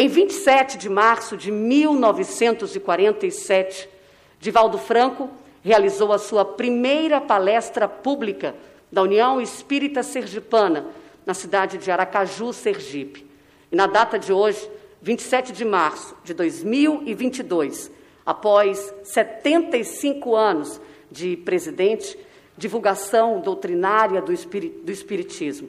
Em 27 de março de 1947, Divaldo Franco realizou a sua primeira palestra pública da União Espírita Sergipana, na cidade de Aracaju, Sergipe. E na data de hoje, 27 de março de 2022, após 75 anos de presidente, divulgação doutrinária do, do Espiritismo,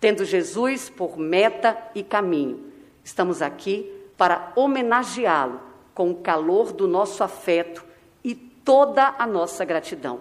tendo Jesus por meta e caminho Estamos aqui para homenageá-lo com o calor do nosso afeto e toda a nossa gratidão.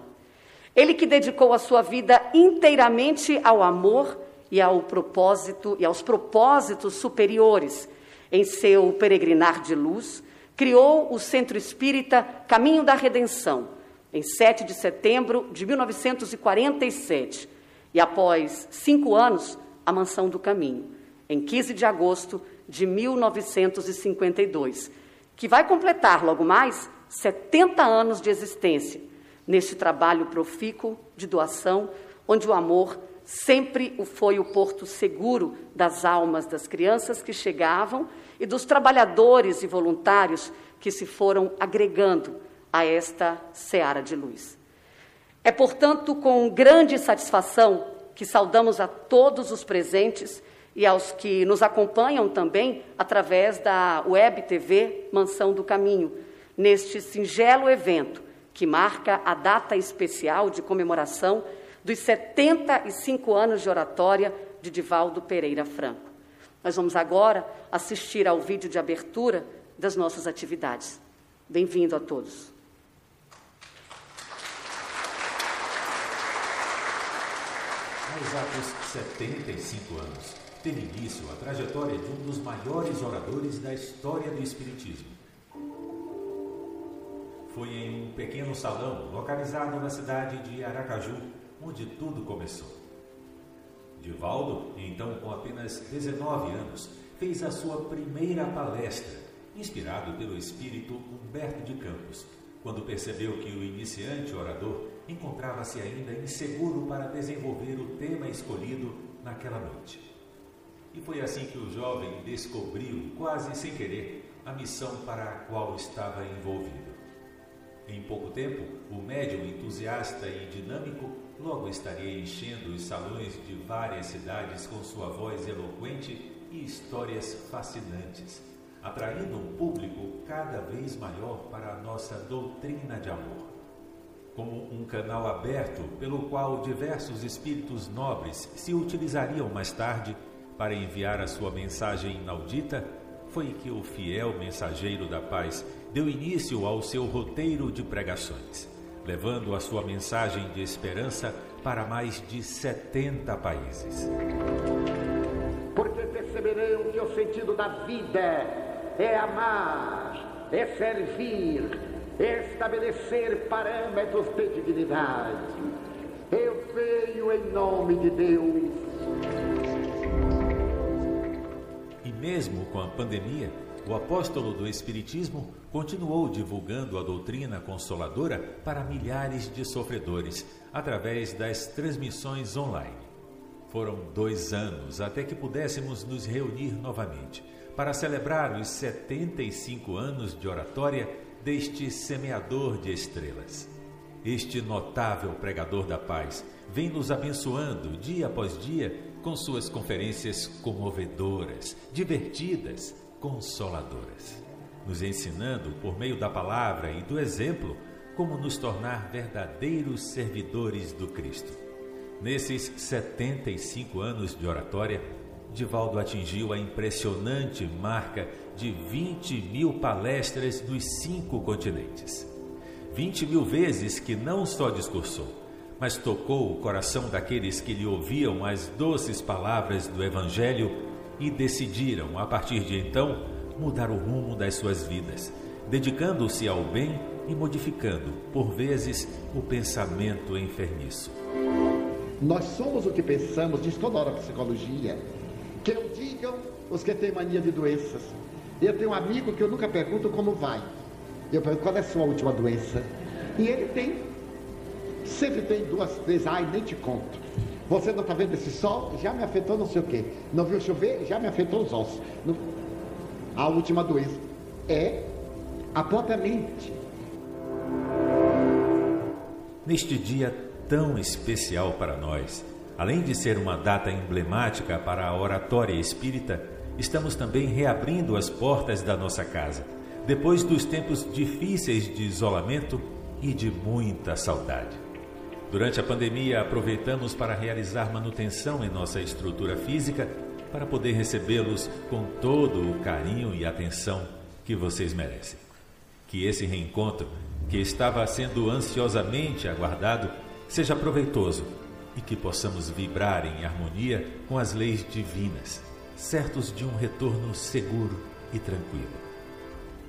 Ele que dedicou a sua vida inteiramente ao amor e ao propósito e aos propósitos superiores em seu peregrinar de luz, criou o Centro Espírita Caminho da Redenção em 7 de setembro de 1947 e após cinco anos a Mansão do Caminho em 15 de agosto de 1952, que vai completar logo mais 70 anos de existência neste trabalho profícuo de doação, onde o amor sempre foi o porto seguro das almas das crianças que chegavam e dos trabalhadores e voluntários que se foram agregando a esta seara de luz. É, portanto, com grande satisfação que saudamos a todos os presentes e aos que nos acompanham também através da web TV Mansão do Caminho, neste singelo evento que marca a data especial de comemoração dos 75 anos de oratória de Divaldo Pereira Franco. Nós vamos agora assistir ao vídeo de abertura das nossas atividades. Bem-vindo a todos. Exatos 75 anos, teve início a trajetória de um dos maiores oradores da história do Espiritismo. Foi em um pequeno salão localizado na cidade de Aracaju onde tudo começou. Divaldo, então com apenas 19 anos, fez a sua primeira palestra, inspirado pelo espírito Humberto de Campos, quando percebeu que o iniciante orador encontrava-se ainda inseguro para desenvolver o tema escolhido naquela noite. E foi assim que o jovem descobriu, quase sem querer, a missão para a qual estava envolvido. Em pouco tempo, o médium entusiasta e dinâmico logo estaria enchendo os salões de várias cidades com sua voz eloquente e histórias fascinantes, atraindo um público cada vez maior para a nossa doutrina de amor. Como um canal aberto pelo qual diversos espíritos nobres se utilizariam mais tarde para enviar a sua mensagem inaudita, foi que o fiel mensageiro da paz deu início ao seu roteiro de pregações, levando a sua mensagem de esperança para mais de 70 países. Porque perceberão que o sentido da vida é amar, é servir, é estabelecer parâmetros de dignidade. Eu venho em nome de Deus mesmo com a pandemia, o apóstolo do Espiritismo continuou divulgando a doutrina consoladora para milhares de sofredores através das transmissões online. Foram dois anos até que pudéssemos nos reunir novamente para celebrar os 75 anos de oratória deste semeador de estrelas. Este notável pregador da paz vem nos abençoando dia após dia com suas conferências comovedoras, divertidas, consoladoras, nos ensinando por meio da palavra e do exemplo como nos tornar verdadeiros servidores do Cristo. Nesses 75 anos de oratória, Divaldo atingiu a impressionante marca de 20 mil palestras nos cinco continentes. 20 mil vezes que não só discursou, mas tocou o coração daqueles que lhe ouviam as doces palavras do Evangelho e decidiram, a partir de então, mudar o rumo das suas vidas, dedicando-se ao bem e modificando, por vezes, o pensamento enfermiço. Nós somos o que pensamos, diz toda hora a psicologia. Que eu digam os que têm mania de doenças. Eu tenho um amigo que eu nunca pergunto como vai. Eu pergunto qual é a sua última doença. E ele tem Sempre tem duas, três, ai, nem te conto. Você não está vendo esse sol? Já me afetou não sei o quê. Não viu chover? Já me afetou os ossos. Não... a última doença? É a própria mente. Neste dia tão especial para nós, além de ser uma data emblemática para a oratória espírita, estamos também reabrindo as portas da nossa casa, depois dos tempos difíceis de isolamento e de muita saudade. Durante a pandemia, aproveitamos para realizar manutenção em nossa estrutura física para poder recebê-los com todo o carinho e atenção que vocês merecem. Que esse reencontro que estava sendo ansiosamente aguardado seja proveitoso e que possamos vibrar em harmonia com as leis divinas, certos de um retorno seguro e tranquilo.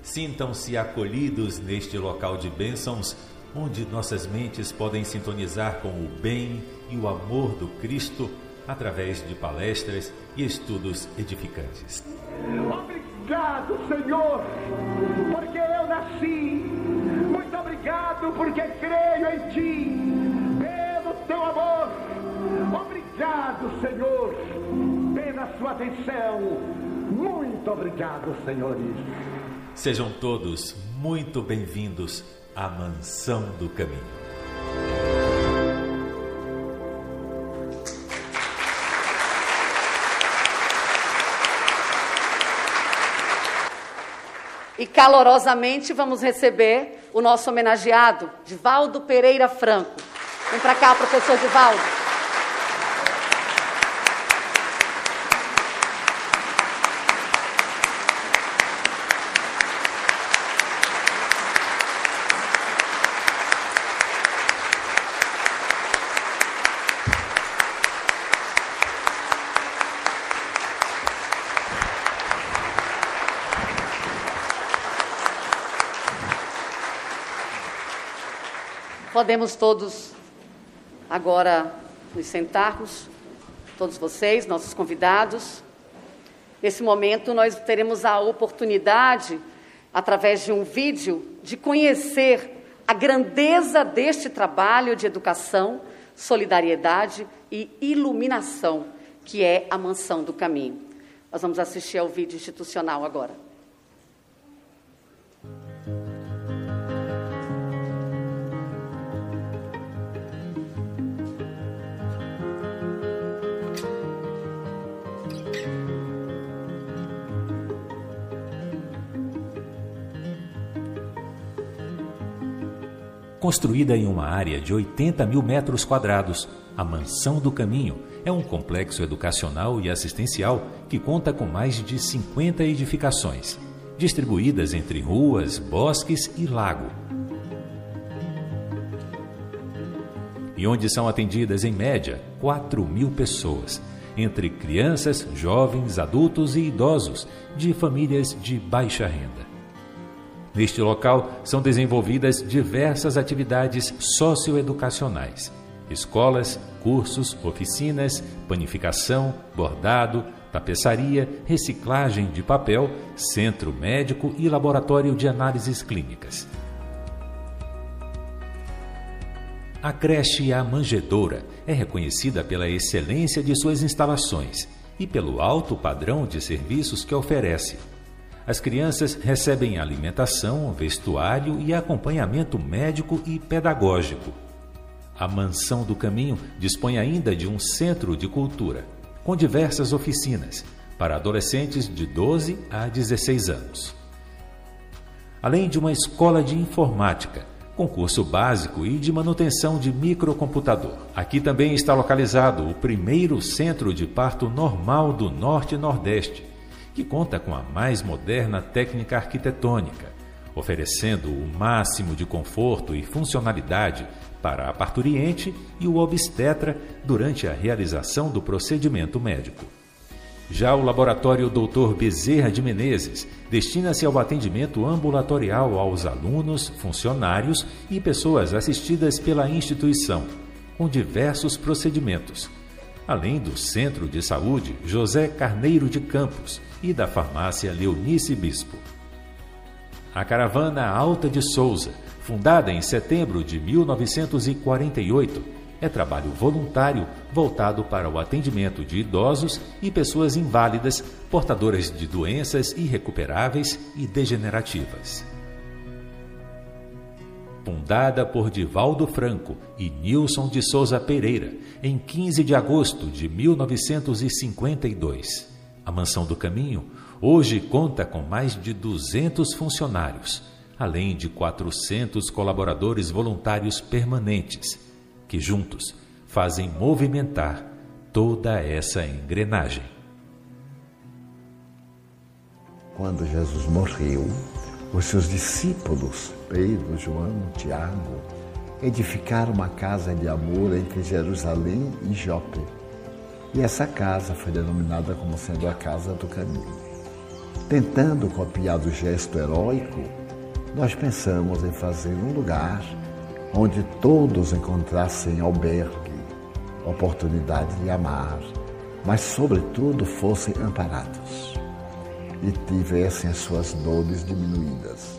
Sintam-se acolhidos neste local de bênçãos, onde nossas mentes podem sintonizar com o bem e o amor do Cristo através de palestras e estudos edificantes. Obrigado, Senhor, porque eu nasci muito obrigado porque creio em Ti, pelo Teu amor. Obrigado, Senhor, pela Sua atenção. Muito obrigado, senhores. Sejam todos muito bem-vindos à Mansão do Caminho. E calorosamente vamos receber o nosso homenageado, Divaldo Pereira Franco. Vem para cá, professor Divaldo. Podemos todos agora nos sentarmos, todos vocês, nossos convidados. Nesse momento, nós teremos a oportunidade, através de um vídeo, de conhecer a grandeza deste trabalho de educação, solidariedade e iluminação, que é a Mansão do Caminho. Nós vamos assistir ao vídeo institucional agora. Construída em uma área de 80 mil metros quadrados, a Mansão do Caminho é um complexo educacional e assistencial que conta com mais de 50 edificações, distribuídas entre ruas, bosques e lago. E onde são atendidas, em média, 4 mil pessoas, entre crianças, jovens, adultos e idosos, de famílias de baixa renda. Neste local são desenvolvidas diversas atividades socioeducacionais: escolas, cursos, oficinas, panificação, bordado, tapeçaria, reciclagem de papel, centro médico e laboratório de análises clínicas. A creche A Manjedoura é reconhecida pela excelência de suas instalações e pelo alto padrão de serviços que oferece as crianças recebem alimentação, vestuário e acompanhamento médico e pedagógico. A Mansão do Caminho dispõe ainda de um centro de cultura, com diversas oficinas, para adolescentes de 12 a 16 anos. Além de uma escola de informática, concurso básico e de manutenção de microcomputador. Aqui também está localizado o primeiro centro de parto normal do Norte e Nordeste, que conta com a mais moderna técnica arquitetônica, oferecendo o máximo de conforto e funcionalidade para a parturiente e o obstetra durante a realização do procedimento médico. Já o laboratório Dr. Bezerra de Menezes destina-se ao atendimento ambulatorial aos alunos, funcionários e pessoas assistidas pela instituição, com diversos procedimentos, além do Centro de Saúde José Carneiro de Campos, e da farmácia Leonice Bispo. A caravana Alta de Souza, fundada em setembro de 1948, é trabalho voluntário voltado para o atendimento de idosos e pessoas inválidas, portadoras de doenças irrecuperáveis e degenerativas. Fundada por Divaldo Franco e Nilson de Souza Pereira em 15 de agosto de 1952, a Mansão do Caminho hoje conta com mais de 200 funcionários, além de 400 colaboradores voluntários permanentes que juntos fazem movimentar toda essa engrenagem. Quando Jesus morreu, os seus discípulos, Pedro, João, Tiago, edificaram uma casa de amor entre Jerusalém e Jope. E essa casa foi denominada como sendo a Casa do Caminho. Tentando copiar o gesto heróico, nós pensamos em fazer um lugar onde todos encontrassem albergue, oportunidade de amar, mas, sobretudo, fossem amparados e tivessem as suas dores diminuídas.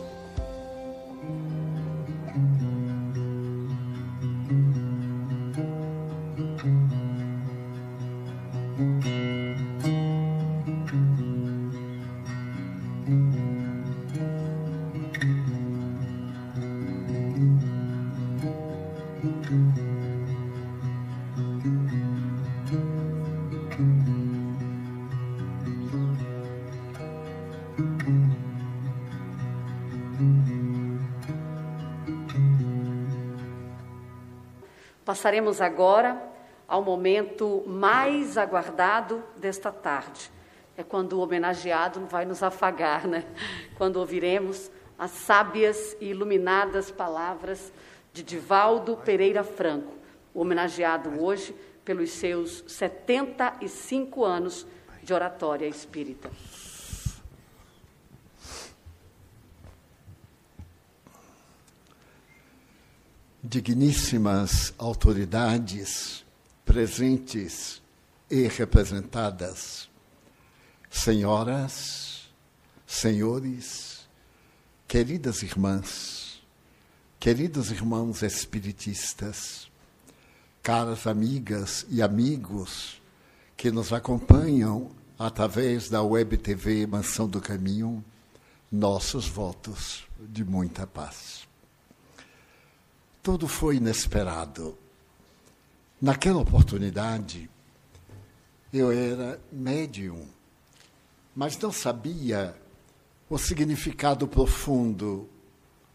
Passaremos agora ao momento mais aguardado desta tarde. É quando o homenageado vai nos afagar, né? Quando ouviremos as sábias e iluminadas palavras de Divaldo Pereira Franco, homenageado hoje pelos seus 75 anos de oratória espírita. Digníssimas autoridades presentes e representadas, senhoras, senhores, queridas irmãs, queridos irmãos espiritistas, caras amigas e amigos que nos acompanham através da Web TV Mansão do Caminho, nossos votos de muita paz tudo foi inesperado. Naquela oportunidade, eu era médium, mas não sabia o significado profundo,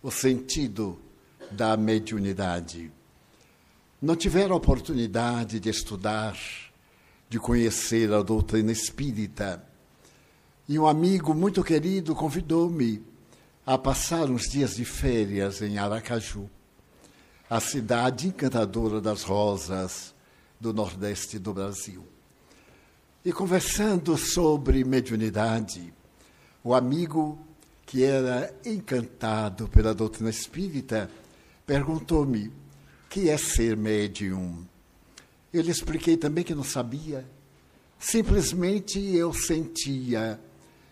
o sentido da mediunidade. Não tivera a oportunidade de estudar, de conhecer a doutrina espírita. E um amigo muito querido convidou-me a passar uns dias de férias em Aracaju a cidade encantadora das rosas do Nordeste do Brasil. E conversando sobre mediunidade, o amigo que era encantado pela doutrina espírita perguntou-me: que é ser médium? Eu lhe expliquei também que não sabia. Simplesmente eu sentia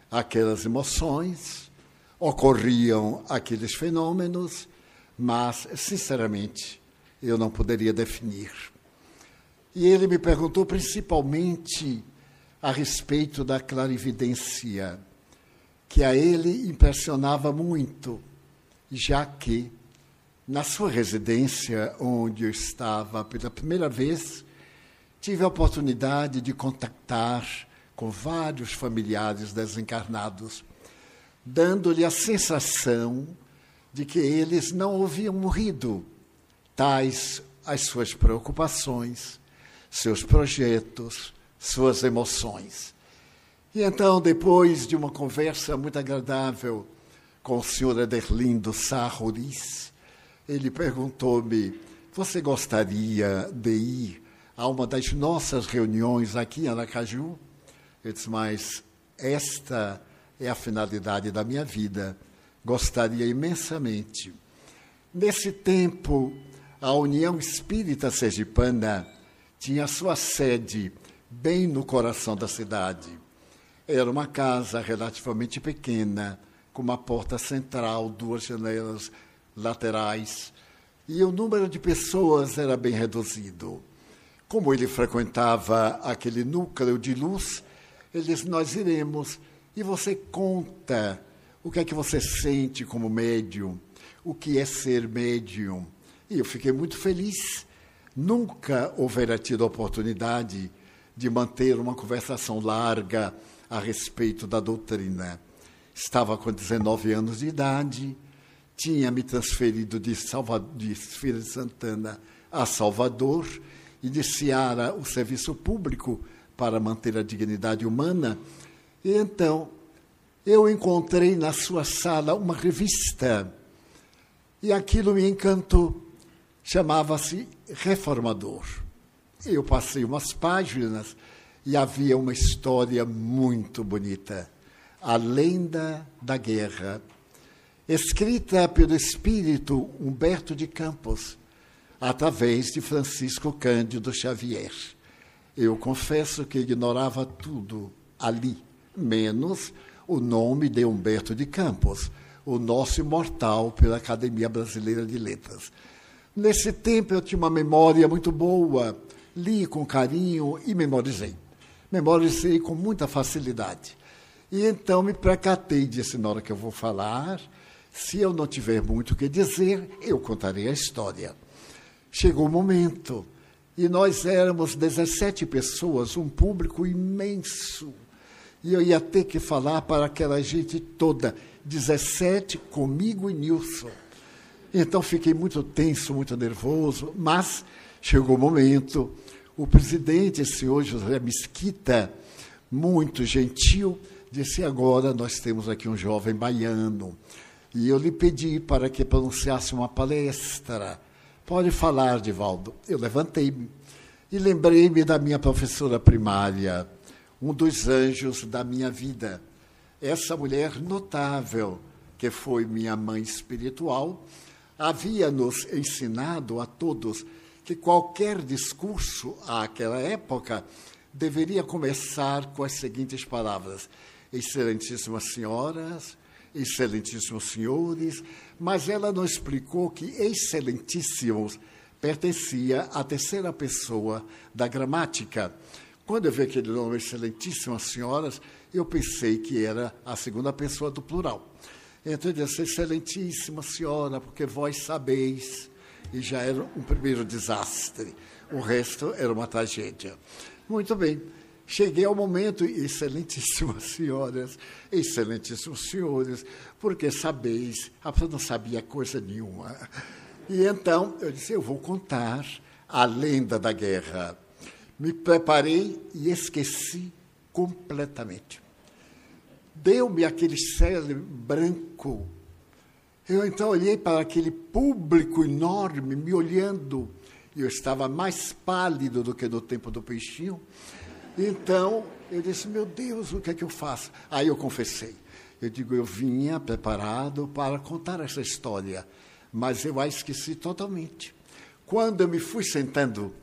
aquelas emoções, ocorriam aqueles fenômenos mas, sinceramente, eu não poderia definir. E ele me perguntou principalmente a respeito da clarividência, que a ele impressionava muito, já que, na sua residência, onde eu estava pela primeira vez, tive a oportunidade de contactar com vários familiares desencarnados, dando-lhe a sensação de que eles não haviam morrido, tais as suas preocupações, seus projetos, suas emoções. E então, depois de uma conversa muito agradável com o senhor Aderlindo Sarroris, ele perguntou-me: Você gostaria de ir a uma das nossas reuniões aqui em Aracaju? Eu disse: Mas esta é a finalidade da minha vida gostaria imensamente. Nesse tempo, a União Espírita Sergipana tinha sua sede bem no coração da cidade. Era uma casa relativamente pequena, com uma porta central, duas janelas laterais. e o número de pessoas era bem reduzido. Como ele frequentava aquele núcleo de luz, ele disse: Nós iremos e você conta o que é que você sente como médium, o que é ser médium. E eu fiquei muito feliz. Nunca houvera tido a oportunidade de manter uma conversação larga a respeito da doutrina. Estava com 19 anos de idade, tinha me transferido de, Salva, de Feira de Santana a Salvador, iniciara o serviço público para manter a dignidade humana. E então eu encontrei na sua sala uma revista e aquilo me encantou. Chamava-se Reformador. Eu passei umas páginas e havia uma história muito bonita. A lenda da guerra, escrita pelo espírito Humberto de Campos, através de Francisco Cândido Xavier. Eu confesso que ignorava tudo ali, menos o nome de Humberto de Campos, o nosso imortal pela Academia Brasileira de Letras. Nesse tempo eu tinha uma memória muito boa, li com carinho e memorizei. Memorizei com muita facilidade. E então me precatei, disse na hora que eu vou falar, se eu não tiver muito o que dizer, eu contarei a história. Chegou o momento, e nós éramos 17 pessoas, um público imenso. E eu ia ter que falar para aquela gente toda, 17 comigo e Nilson. Então fiquei muito tenso, muito nervoso, mas chegou o momento. O presidente, senhor José Mesquita, muito gentil, disse: agora nós temos aqui um jovem baiano. E eu lhe pedi para que pronunciasse uma palestra. Pode falar, Divaldo. Eu levantei-me e lembrei-me da minha professora primária, um dos anjos da minha vida. Essa mulher notável, que foi minha mãe espiritual, havia nos ensinado a todos que qualquer discurso àquela época deveria começar com as seguintes palavras: Excelentíssimas senhoras, excelentíssimos senhores, mas ela não explicou que excelentíssimos pertencia à terceira pessoa da gramática. Quando eu vi aquele nome, excelentíssimas senhoras, eu pensei que era a segunda pessoa do plural. Então eu disse, excelentíssima senhora, porque vós sabeis, e já era um primeiro desastre. O resto era uma tragédia. Muito bem. Cheguei ao momento, excelentíssimas senhoras, excelentíssimos senhores, porque sabeis, a pessoa não sabia coisa nenhuma. E então eu disse: eu vou contar a lenda da guerra. Me preparei e esqueci completamente. Deu-me aquele cérebro branco. Eu então olhei para aquele público enorme me olhando. Eu estava mais pálido do que no tempo do peixinho. Então, eu disse, meu Deus, o que é que eu faço? Aí eu confessei. Eu digo, eu vinha preparado para contar essa história, mas eu a esqueci totalmente. Quando eu me fui sentando,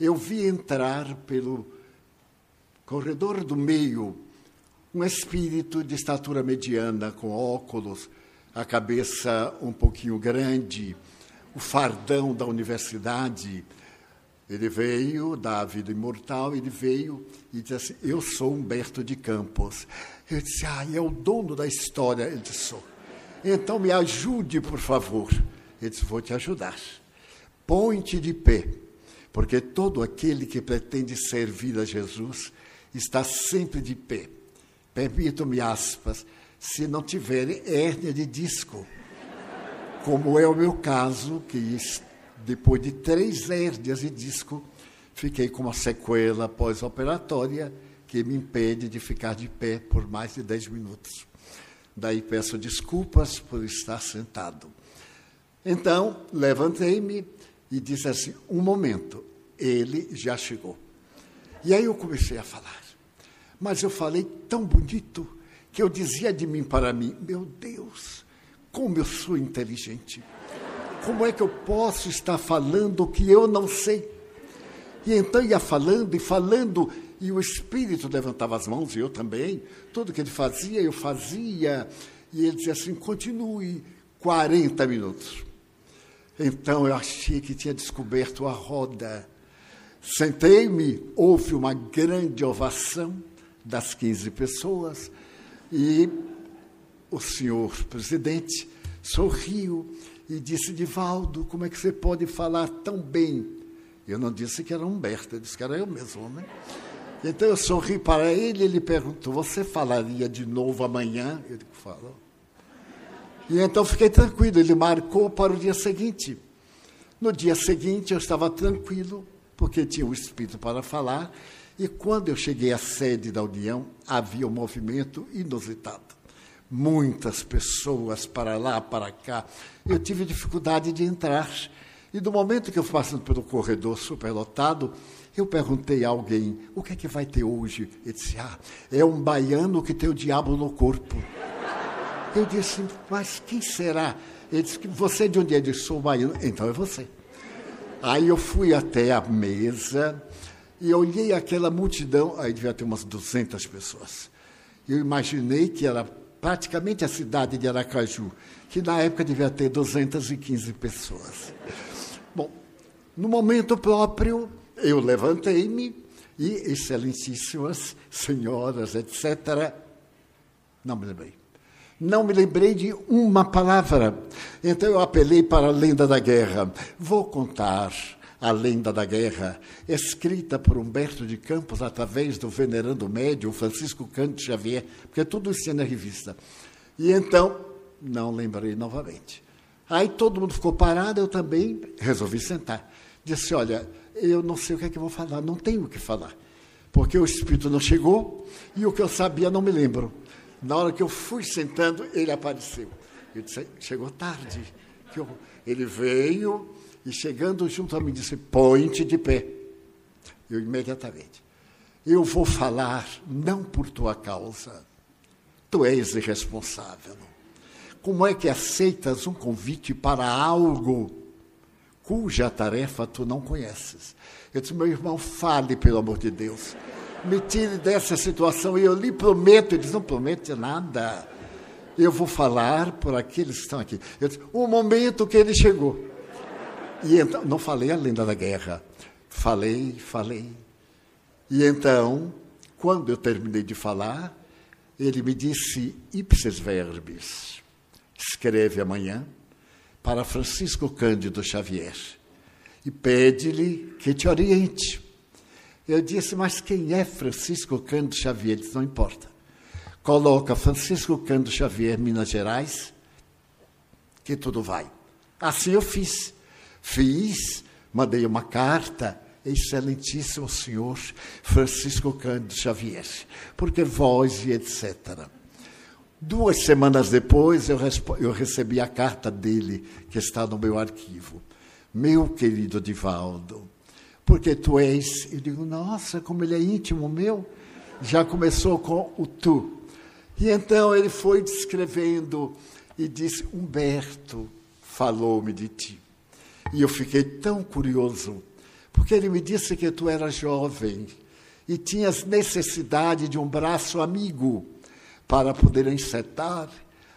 eu vi entrar pelo corredor do meio um espírito de estatura mediana, com óculos, a cabeça um pouquinho grande, o fardão da universidade, ele veio da vida imortal, ele veio e disse assim: Eu sou Humberto de Campos. Eu disse: Ah, é o dono da história. Ele disse: Sou. Então me ajude, por favor. Ele disse: Vou te ajudar. Põe-te de pé, porque todo aquele que pretende servir a Jesus está sempre de pé. Permitam-me aspas, se não tiver hérnia de disco, como é o meu caso, que depois de três hérnias de disco, fiquei com uma sequela pós-operatória que me impede de ficar de pé por mais de dez minutos. Daí peço desculpas por estar sentado. Então, levantei-me e disse assim: um momento, ele já chegou. E aí eu comecei a falar. Mas eu falei tão bonito que eu dizia de mim para mim: meu Deus, como eu sou inteligente. Como é que eu posso estar falando o que eu não sei? E então ia falando e falando, e o Espírito levantava as mãos, e eu também. Tudo que ele fazia, eu fazia. E ele dizia assim: continue 40 minutos. Então eu achei que tinha descoberto a roda. Sentei-me, houve uma grande ovação das 15 pessoas e o senhor presidente sorriu e disse: Divaldo, como é que você pode falar tão bem? Eu não disse que era Humberto, eu disse que era eu mesmo, né? Então eu sorri para ele e ele perguntou: Você falaria de novo amanhã? Eu digo: Falo. E então fiquei tranquilo, ele marcou para o dia seguinte. No dia seguinte eu estava tranquilo, porque tinha o espírito para falar, e quando eu cheguei à sede da União, havia um movimento inusitado. Muitas pessoas para lá, para cá. Eu tive dificuldade de entrar. E no momento que eu passando pelo corredor superlotado, eu perguntei a alguém: o que é que vai ter hoje? Ele disse: ah, é um baiano que tem o diabo no corpo. Eu disse: mas quem será? Ele disse você de onde é? Eu disse: sou baiano. Então é você. Aí eu fui até a mesa e olhei aquela multidão, aí devia ter umas 200 pessoas. Eu imaginei que era praticamente a cidade de Aracaju, que na época devia ter 215 pessoas. Bom, no momento próprio, eu levantei-me e, excelentíssimas senhoras, etc., não me lembrei. Não me lembrei de uma palavra. Então eu apelei para a lenda da guerra. Vou contar a lenda da guerra, escrita por Humberto de Campos através do venerando médium Francisco Cândido Xavier, porque tudo isso é na revista. E então, não lembrei novamente. Aí todo mundo ficou parado, eu também resolvi sentar. Disse: Olha, eu não sei o que é que eu vou falar, não tenho o que falar, porque o Espírito não chegou e o que eu sabia não me lembro. Na hora que eu fui sentando, ele apareceu. Eu disse: Chegou tarde. Ele veio e chegando junto a mim disse: Põe-te de pé. Eu imediatamente. Eu vou falar não por tua causa. Tu és irresponsável. Como é que aceitas um convite para algo cuja tarefa tu não conheces? Eu disse: Meu irmão, fale, pelo amor de Deus. Me tire dessa situação e eu lhe prometo. Ele disse: Não promete nada. Eu vou falar por aqueles que estão aqui. Eu disse: O momento que ele chegou. E então, não falei a lenda da guerra. Falei, falei. E então, quando eu terminei de falar, ele me disse ipsis verbis. Escreve amanhã para Francisco Cândido Xavier e pede-lhe que te oriente. Eu disse, mas quem é Francisco Cândido Xavier? Ele disse, não importa. Coloca Francisco Cândido Xavier, Minas Gerais, que tudo vai. Assim eu fiz. Fiz, mandei uma carta, excelentíssimo senhor Francisco Cândido Xavier, porque vós e etc. Duas semanas depois, eu, eu recebi a carta dele, que está no meu arquivo. Meu querido Divaldo, porque tu és. Eu digo, nossa, como ele é íntimo meu. Já começou com o tu. E então ele foi descrevendo e disse: Humberto falou-me de ti. E eu fiquei tão curioso, porque ele me disse que tu eras jovem e tinhas necessidade de um braço amigo para poder encetar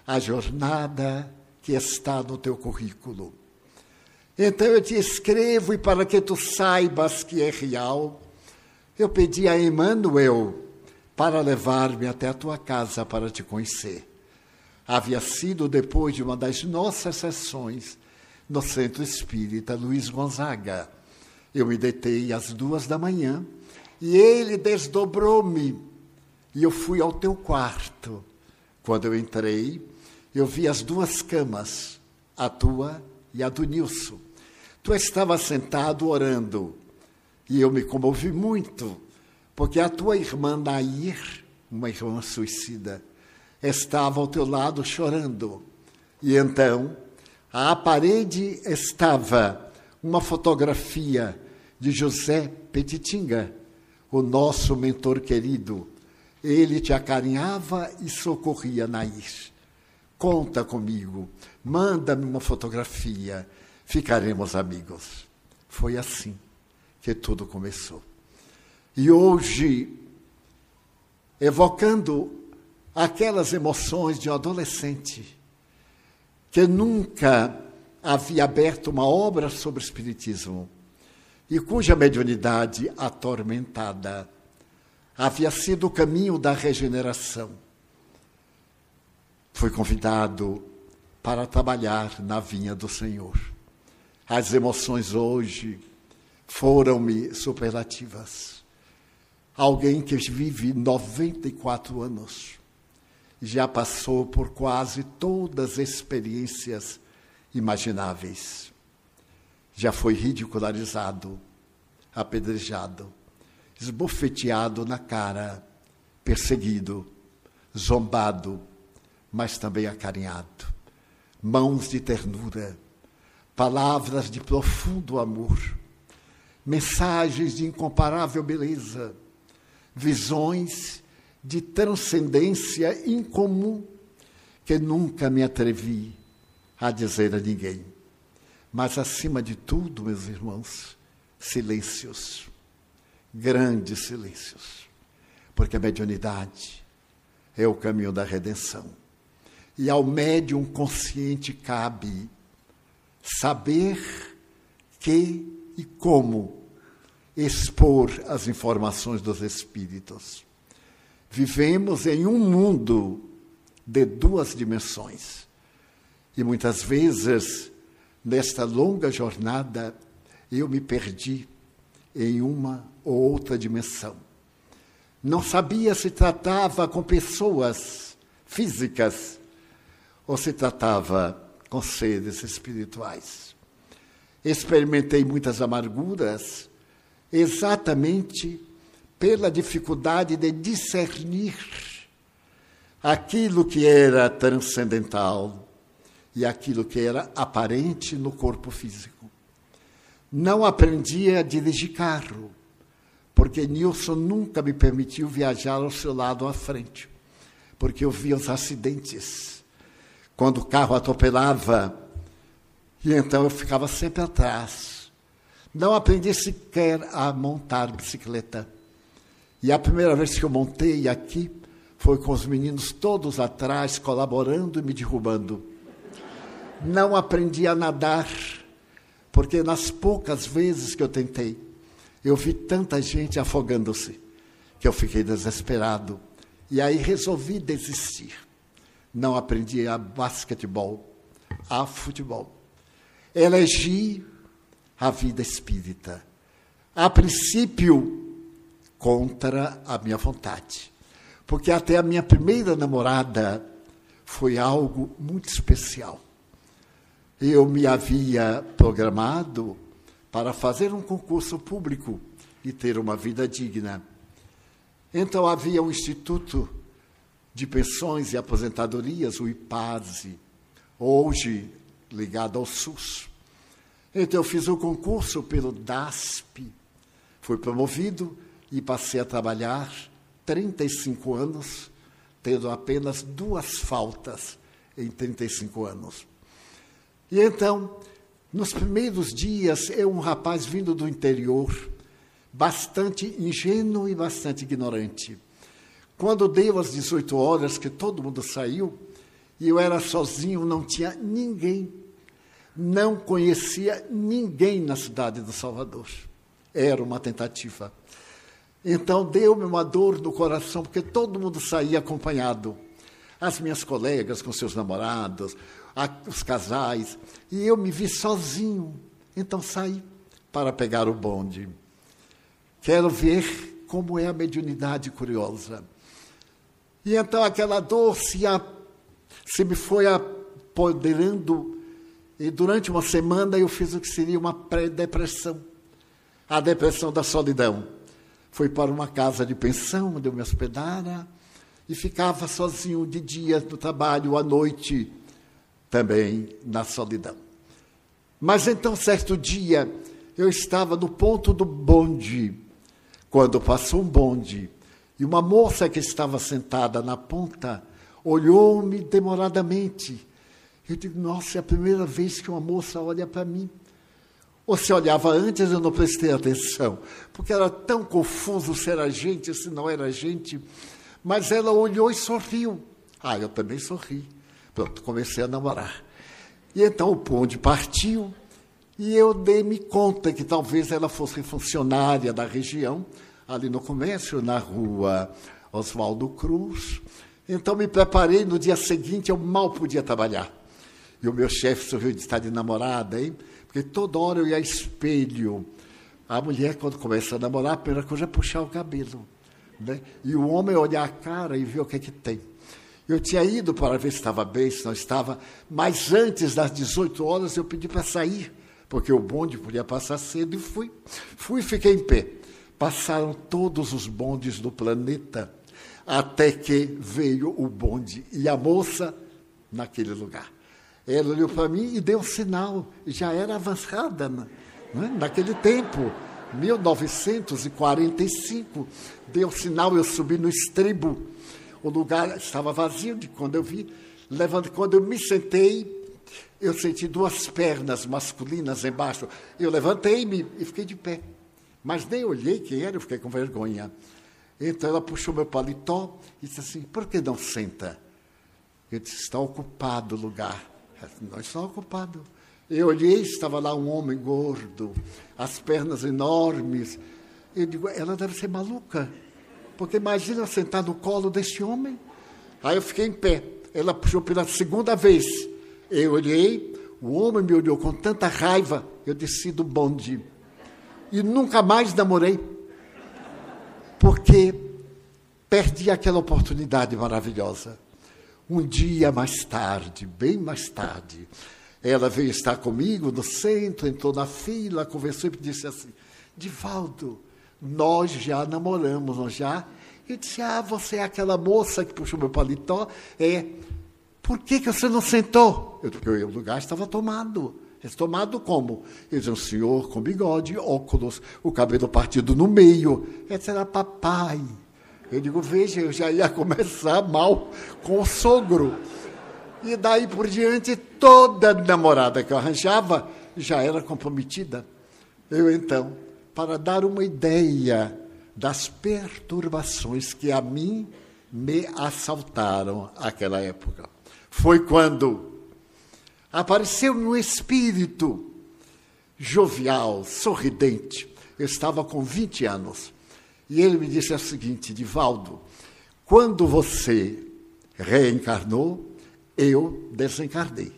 a jornada que está no teu currículo. Então eu te escrevo e para que tu saibas que é real, eu pedi a Emmanuel para levar-me até a tua casa para te conhecer. Havia sido depois de uma das nossas sessões no Centro Espírita Luiz Gonzaga. Eu me deitei às duas da manhã e ele desdobrou-me e eu fui ao teu quarto. Quando eu entrei, eu vi as duas camas, a tua e a do Nilson. Tu estava sentado orando e eu me comovi muito, porque a tua irmã Nair, uma irmã suicida, estava ao teu lado chorando. E então à parede estava uma fotografia de José Petitinga, o nosso mentor querido. Ele te acarinhava e socorria Nair. Conta comigo, manda-me uma fotografia, ficaremos amigos. Foi assim que tudo começou. E hoje, evocando aquelas emoções de um adolescente, que nunca havia aberto uma obra sobre Espiritismo e cuja mediunidade atormentada havia sido o caminho da regeneração. Fui convidado para trabalhar na vinha do Senhor. As emoções hoje foram-me superlativas. Alguém que vive 94 anos já passou por quase todas as experiências imagináveis. Já foi ridicularizado, apedrejado, esbofeteado na cara, perseguido, zombado, mas também acarinhado. Mãos de ternura, palavras de profundo amor, mensagens de incomparável beleza, visões de transcendência incomum que nunca me atrevi a dizer a ninguém. Mas, acima de tudo, meus irmãos, silêncios, grandes silêncios, porque a mediunidade é o caminho da redenção. E ao médium consciente cabe saber que e como expor as informações dos espíritos. Vivemos em um mundo de duas dimensões. E muitas vezes, nesta longa jornada, eu me perdi em uma ou outra dimensão. Não sabia se tratava com pessoas físicas ou se tratava com seres espirituais. Experimentei muitas amarguras exatamente pela dificuldade de discernir aquilo que era transcendental e aquilo que era aparente no corpo físico. Não aprendi a dirigir carro, porque Nilson nunca me permitiu viajar ao seu lado à frente, porque eu via os acidentes. Quando o carro atropelava, e então eu ficava sempre atrás. Não aprendi sequer a montar bicicleta. E a primeira vez que eu montei aqui foi com os meninos todos atrás, colaborando e me derrubando. Não aprendi a nadar, porque nas poucas vezes que eu tentei, eu vi tanta gente afogando-se, que eu fiquei desesperado. E aí resolvi desistir. Não aprendi a basquetebol, a futebol. Elegi a vida espírita. A princípio, contra a minha vontade. Porque até a minha primeira namorada foi algo muito especial. Eu me havia programado para fazer um concurso público e ter uma vida digna. Então havia um instituto de pensões e aposentadorias, o IPASE, hoje ligado ao SUS. Então eu fiz o um concurso pelo DASP, fui promovido e passei a trabalhar 35 anos, tendo apenas duas faltas em 35 anos. E então, nos primeiros dias, eu, um rapaz vindo do interior, bastante ingênuo e bastante ignorante. Quando deu as 18 horas, que todo mundo saiu, e eu era sozinho, não tinha ninguém, não conhecia ninguém na cidade do Salvador. Era uma tentativa. Então deu-me uma dor no coração, porque todo mundo saía acompanhado. As minhas colegas com seus namorados, os casais, e eu me vi sozinho. Então saí para pegar o bonde. Quero ver como é a mediunidade curiosa. E então aquela dor se, a, se me foi apoderando, e durante uma semana eu fiz o que seria uma pré-depressão. A depressão da solidão. Fui para uma casa de pensão, onde eu me hospedara, e ficava sozinho de dia no trabalho, à noite também na solidão. Mas então, certo dia, eu estava no ponto do bonde, quando passou um bonde, e uma moça que estava sentada na ponta olhou-me demoradamente. Eu digo, nossa, é a primeira vez que uma moça olha para mim. Ou se olhava antes, eu não prestei atenção, porque era tão confuso se era gente, se não era gente. Mas ela olhou e sorriu. Ah, eu também sorri. Pronto, comecei a namorar. E então o bonde partiu e eu dei-me conta que talvez ela fosse funcionária da região, ali no comércio, na rua Oswaldo Cruz. Então me preparei, no dia seguinte eu mal podia trabalhar. E o meu chefe sorriu de estar de namorada, hein? Porque toda hora eu ia espelho. A mulher, quando começa a namorar, a primeira coisa é puxar o cabelo. Né? E o homem olhar a cara e ver o que é que tem. Eu tinha ido para ver se estava bem, se não estava, mas antes das 18 horas eu pedi para sair, porque o bonde podia passar cedo, e fui. Fui e fiquei em pé. Passaram todos os bondes do planeta, até que veio o bonde e a moça naquele lugar. Ela olhou para mim e deu um sinal, já era avançada né? naquele tempo, 1945. Deu um sinal, eu subi no estribo. O lugar estava vazio de quando eu vi. Levando, quando eu me sentei, eu senti duas pernas masculinas embaixo. Eu levantei-me e fiquei de pé. Mas nem olhei quem era, eu fiquei com vergonha. Então ela puxou meu paletó e disse assim: Por que não senta? Eu disse: Está ocupado o lugar. Não está ocupado. Eu olhei, estava lá um homem gordo, as pernas enormes. Eu digo: Ela deve ser maluca. Porque imagina sentar no colo deste homem. Aí eu fiquei em pé. Ela puxou pela segunda vez. Eu olhei, o homem me olhou com tanta raiva, eu desci do bonde. E nunca mais namorei. Porque perdi aquela oportunidade maravilhosa. Um dia mais tarde, bem mais tarde, ela veio estar comigo no centro, entrou na fila, conversou e disse assim: Divaldo, nós já namoramos, nós já. Eu disse, ah, você é aquela moça que puxou meu paletó. É, por que, que você não sentou? Eu, porque o lugar estava tomado. Tomado como? Ele disse, um senhor com bigode, óculos, o cabelo partido no meio. Esse era papai. Eu digo, veja, eu já ia começar mal com o sogro. E daí por diante, toda namorada que eu arranjava já era comprometida. Eu então para dar uma ideia das perturbações que a mim me assaltaram naquela época. Foi quando apareceu no espírito jovial, sorridente. Eu estava com 20 anos. E ele me disse o seguinte: Divaldo, quando você reencarnou, eu desencarnei.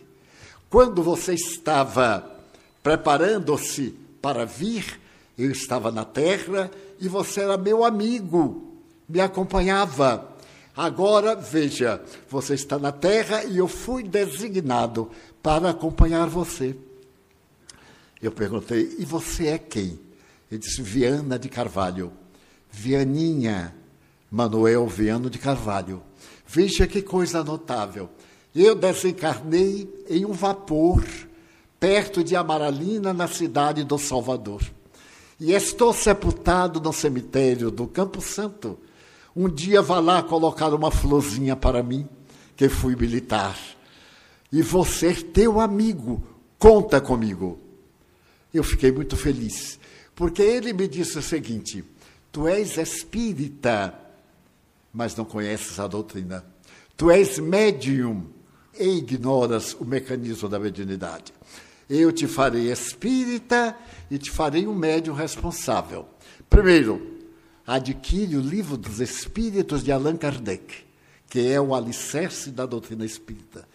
Quando você estava preparando-se para vir, eu estava na terra e você era meu amigo, me acompanhava. Agora, veja, você está na terra e eu fui designado para acompanhar você. Eu perguntei, e você é quem? Ele disse, Viana de Carvalho. Vianinha, Manuel Viano de Carvalho. Veja que coisa notável. Eu desencarnei em um vapor perto de Amaralina, na cidade do Salvador e estou sepultado no cemitério do Campo Santo. Um dia vá lá colocar uma florzinha para mim, que fui militar. E você, teu amigo, conta comigo. Eu fiquei muito feliz, porque ele me disse o seguinte: Tu és espírita, mas não conheces a doutrina. Tu és médium e ignoras o mecanismo da mediunidade. Eu te farei espírita e te farei um médium responsável. Primeiro, adquire o livro dos Espíritos de Allan Kardec, que é o alicerce da doutrina espírita.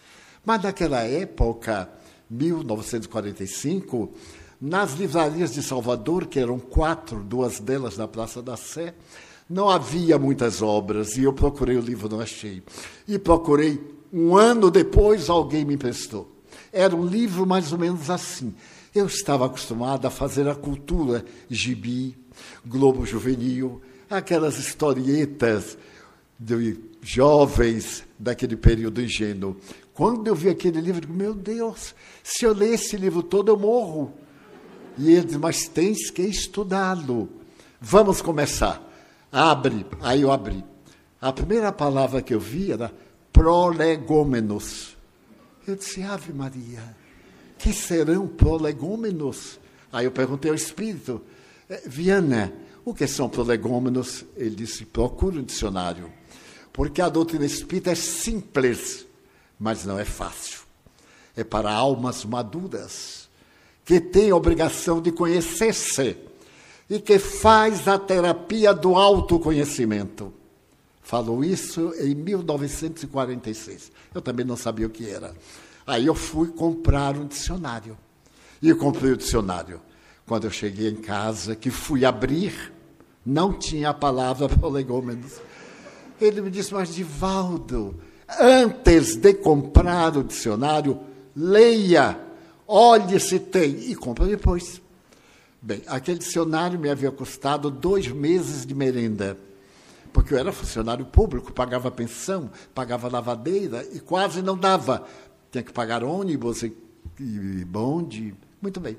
Mas naquela época, 1945, nas livrarias de Salvador, que eram quatro, duas delas na Praça da Sé, não havia muitas obras e eu procurei o livro, não achei. E procurei um ano depois, alguém me emprestou. Era um livro mais ou menos assim. Eu estava acostumado a fazer a cultura gibi, Globo Juvenil, aquelas historietas de jovens daquele período ingênuo. Quando eu vi aquele livro, eu digo, meu Deus, se eu ler esse livro todo, eu morro. E ele disse, mas tens que estudá-lo. Vamos começar. Abre. Aí eu abri. A primeira palavra que eu vi era prolegômenos. Eu disse, Ave Maria, que serão prolegômenos? Aí eu perguntei ao Espírito, eh, Viana, o que são prolegômenos? Ele disse, procura um dicionário. Porque a doutrina espírita é simples, mas não é fácil. é para almas maduras, que têm a obrigação de conhecer-se e que faz a terapia do autoconhecimento. Falou isso em 1946. Eu também não sabia o que era. Aí eu fui comprar um dicionário. E comprei o dicionário. Quando eu cheguei em casa, que fui abrir, não tinha a palavra prolegômenos. Ele me disse, mas Divaldo, antes de comprar o dicionário, leia, olhe se tem e compra depois. Bem, aquele dicionário me havia custado dois meses de merenda, porque eu era funcionário público, pagava pensão, pagava lavadeira e quase não dava. Tinha que pagar ônibus e, e bonde. Muito bem.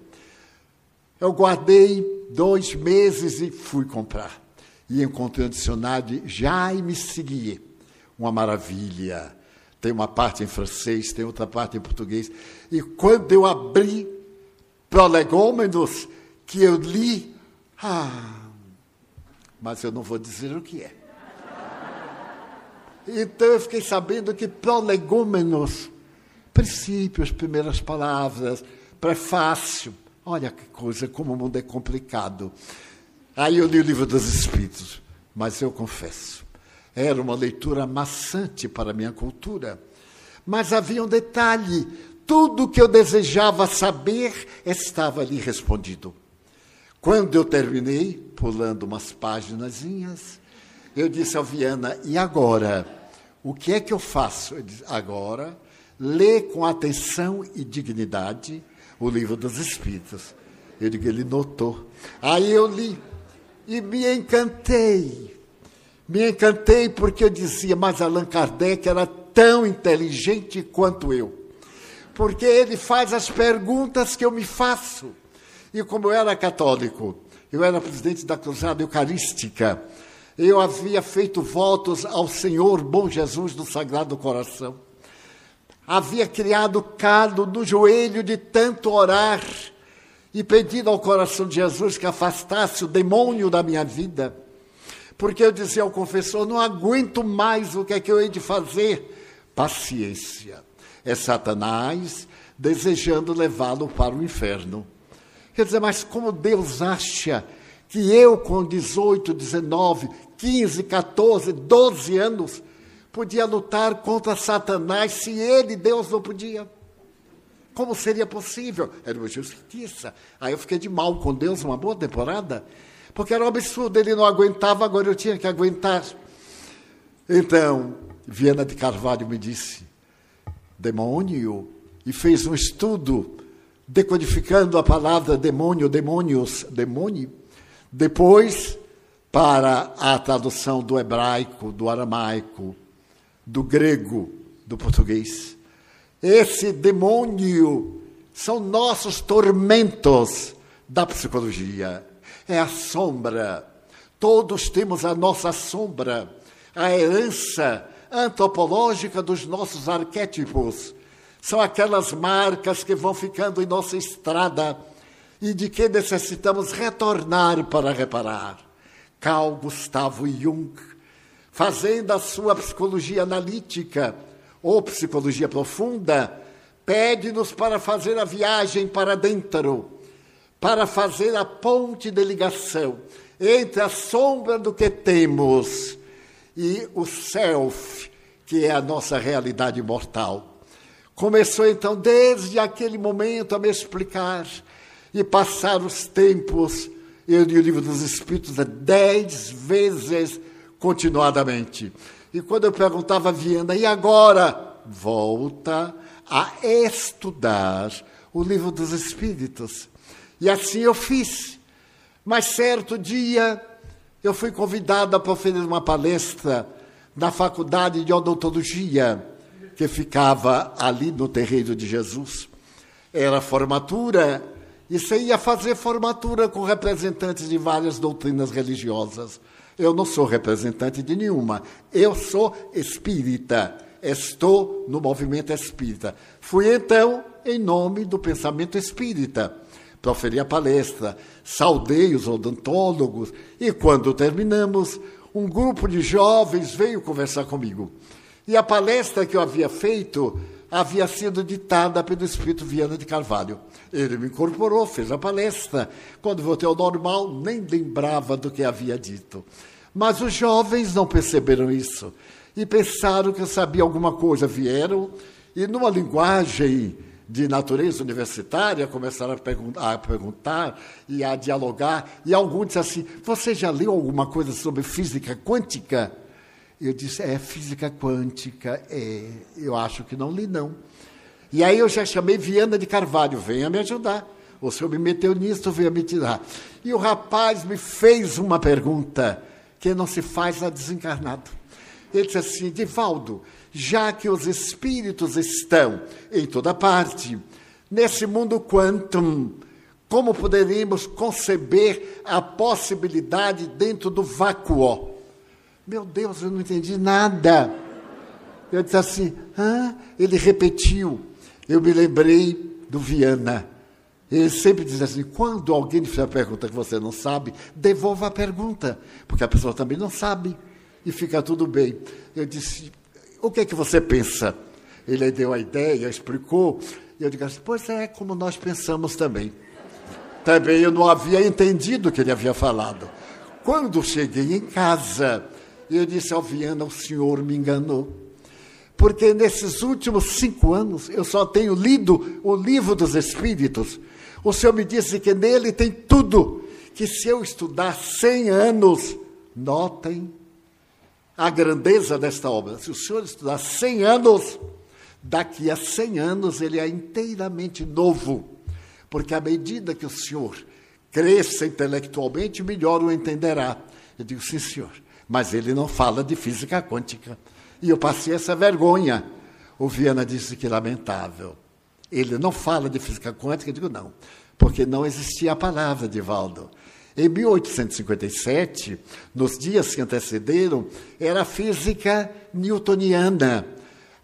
Eu guardei dois meses e fui comprar. E encontrei um dicionário já e me segui. Uma maravilha. Tem uma parte em francês, tem outra parte em português. E quando eu abri prolegômenos, que eu li, ah, mas eu não vou dizer o que é. Então eu fiquei sabendo que prolegômenos, princípios, primeiras palavras, prefácio, Olha que coisa, como o mundo é complicado. Aí eu li o livro dos Espíritos, mas eu confesso, era uma leitura maçante para a minha cultura. Mas havia um detalhe: tudo que eu desejava saber estava ali respondido. Quando eu terminei, pulando umas páginas, eu disse ao Viana: e agora? O que é que eu faço? Ele disse, agora, lê com atenção e dignidade o livro dos Espíritos. Eu digo, ele notou. Aí eu li e me encantei. Me encantei porque eu dizia, mas Allan Kardec era tão inteligente quanto eu. Porque ele faz as perguntas que eu me faço. E como eu era católico, eu era presidente da Cruzada Eucarística, eu havia feito votos ao Senhor Bom Jesus do Sagrado Coração havia criado calo no joelho de tanto orar e pedindo ao coração de Jesus que afastasse o demônio da minha vida. Porque eu dizia ao confessor: não aguento mais o que é que eu hei de fazer. Paciência. É Satanás desejando levá-lo para o inferno. Quer dizer, mas como Deus acha que eu, com 18, 19, 15, 14, 12 anos, podia lutar contra Satanás se ele, Deus, não podia? Como seria possível? Era uma justiça. Aí eu fiquei de mal com Deus uma boa temporada, porque era um absurdo, ele não aguentava, agora eu tinha que aguentar. Então, Viana de Carvalho me disse, demônio, e fez um estudo decodificando a palavra demônio, demônios, demônio. Depois, para a tradução do hebraico, do aramaico, do grego, do português. Esse demônio são nossos tormentos da psicologia. É a sombra. Todos temos a nossa sombra, a herança antropológica dos nossos arquétipos. São aquelas marcas que vão ficando em nossa estrada e de que necessitamos retornar para reparar. Carl Gustavo Jung fazendo a sua psicologia analítica ou psicologia profunda, pede-nos para fazer a viagem para dentro, para fazer a ponte de ligação entre a sombra do que temos e o self, que é a nossa realidade mortal. Começou então, desde aquele momento, a me explicar e passar os tempos. Eu li o livro dos Espíritos dez vezes continuadamente. E quando eu perguntava a Viana, e agora? Volta a estudar o livro dos Espíritos. E assim eu fiz. Mas certo dia eu fui convidada para fazer uma palestra na Faculdade de Odontologia, que ficava ali no terreiro de Jesus. Era formatura, e você ia fazer formatura com representantes de várias doutrinas religiosas. Eu não sou representante de nenhuma. Eu sou espírita. Estou no movimento espírita. Fui então em nome do pensamento espírita. Proferi a palestra, saudei os odontólogos e, quando terminamos, um grupo de jovens veio conversar comigo. E a palestra que eu havia feito havia sido ditada pelo Espírito Viana de Carvalho. Ele me incorporou, fez a palestra. Quando voltei ao normal, nem lembrava do que havia dito. Mas os jovens não perceberam isso e pensaram que eu sabia alguma coisa. Vieram e, numa linguagem de natureza universitária, começaram a, pergun a, perguntar e a dialogar. E alguns disseram assim: Você já leu alguma coisa sobre física quântica? Eu disse: É, física quântica. É, eu acho que não li, não. E aí eu já chamei Viana de Carvalho: Venha me ajudar. O senhor me meteu nisso, venha me tirar. E o rapaz me fez uma pergunta que não se faz a desencarnado. Ele disse assim: Divaldo, já que os espíritos estão em toda parte, nesse mundo quantum, como poderíamos conceber a possibilidade dentro do vácuo? Meu Deus, eu não entendi nada. Eu disse assim, ah, ele repetiu. Eu me lembrei do Viana. Ele sempre diz assim: quando alguém fizer a pergunta que você não sabe, devolva a pergunta, porque a pessoa também não sabe e fica tudo bem. Eu disse: o que é que você pensa? Ele deu a ideia, explicou, e eu disse: assim, pois é, como nós pensamos também. Também eu não havia entendido o que ele havia falado. Quando cheguei em casa, eu disse ao Viana: o senhor me enganou porque nesses últimos cinco anos eu só tenho lido o livro dos Espíritos o Senhor me disse que nele tem tudo, que se eu estudar 100 anos, notem a grandeza desta obra. Se o Senhor estudar 100 anos, daqui a 100 anos ele é inteiramente novo, porque à medida que o Senhor cresça intelectualmente, melhor o entenderá. Eu digo, sim, senhor, mas ele não fala de física quântica. E eu passei essa vergonha. O Viana disse que lamentável. Ele não fala de física quântica, eu digo não, porque não existia a palavra de Valdo. Em 1857, nos dias que antecederam, era a física newtoniana,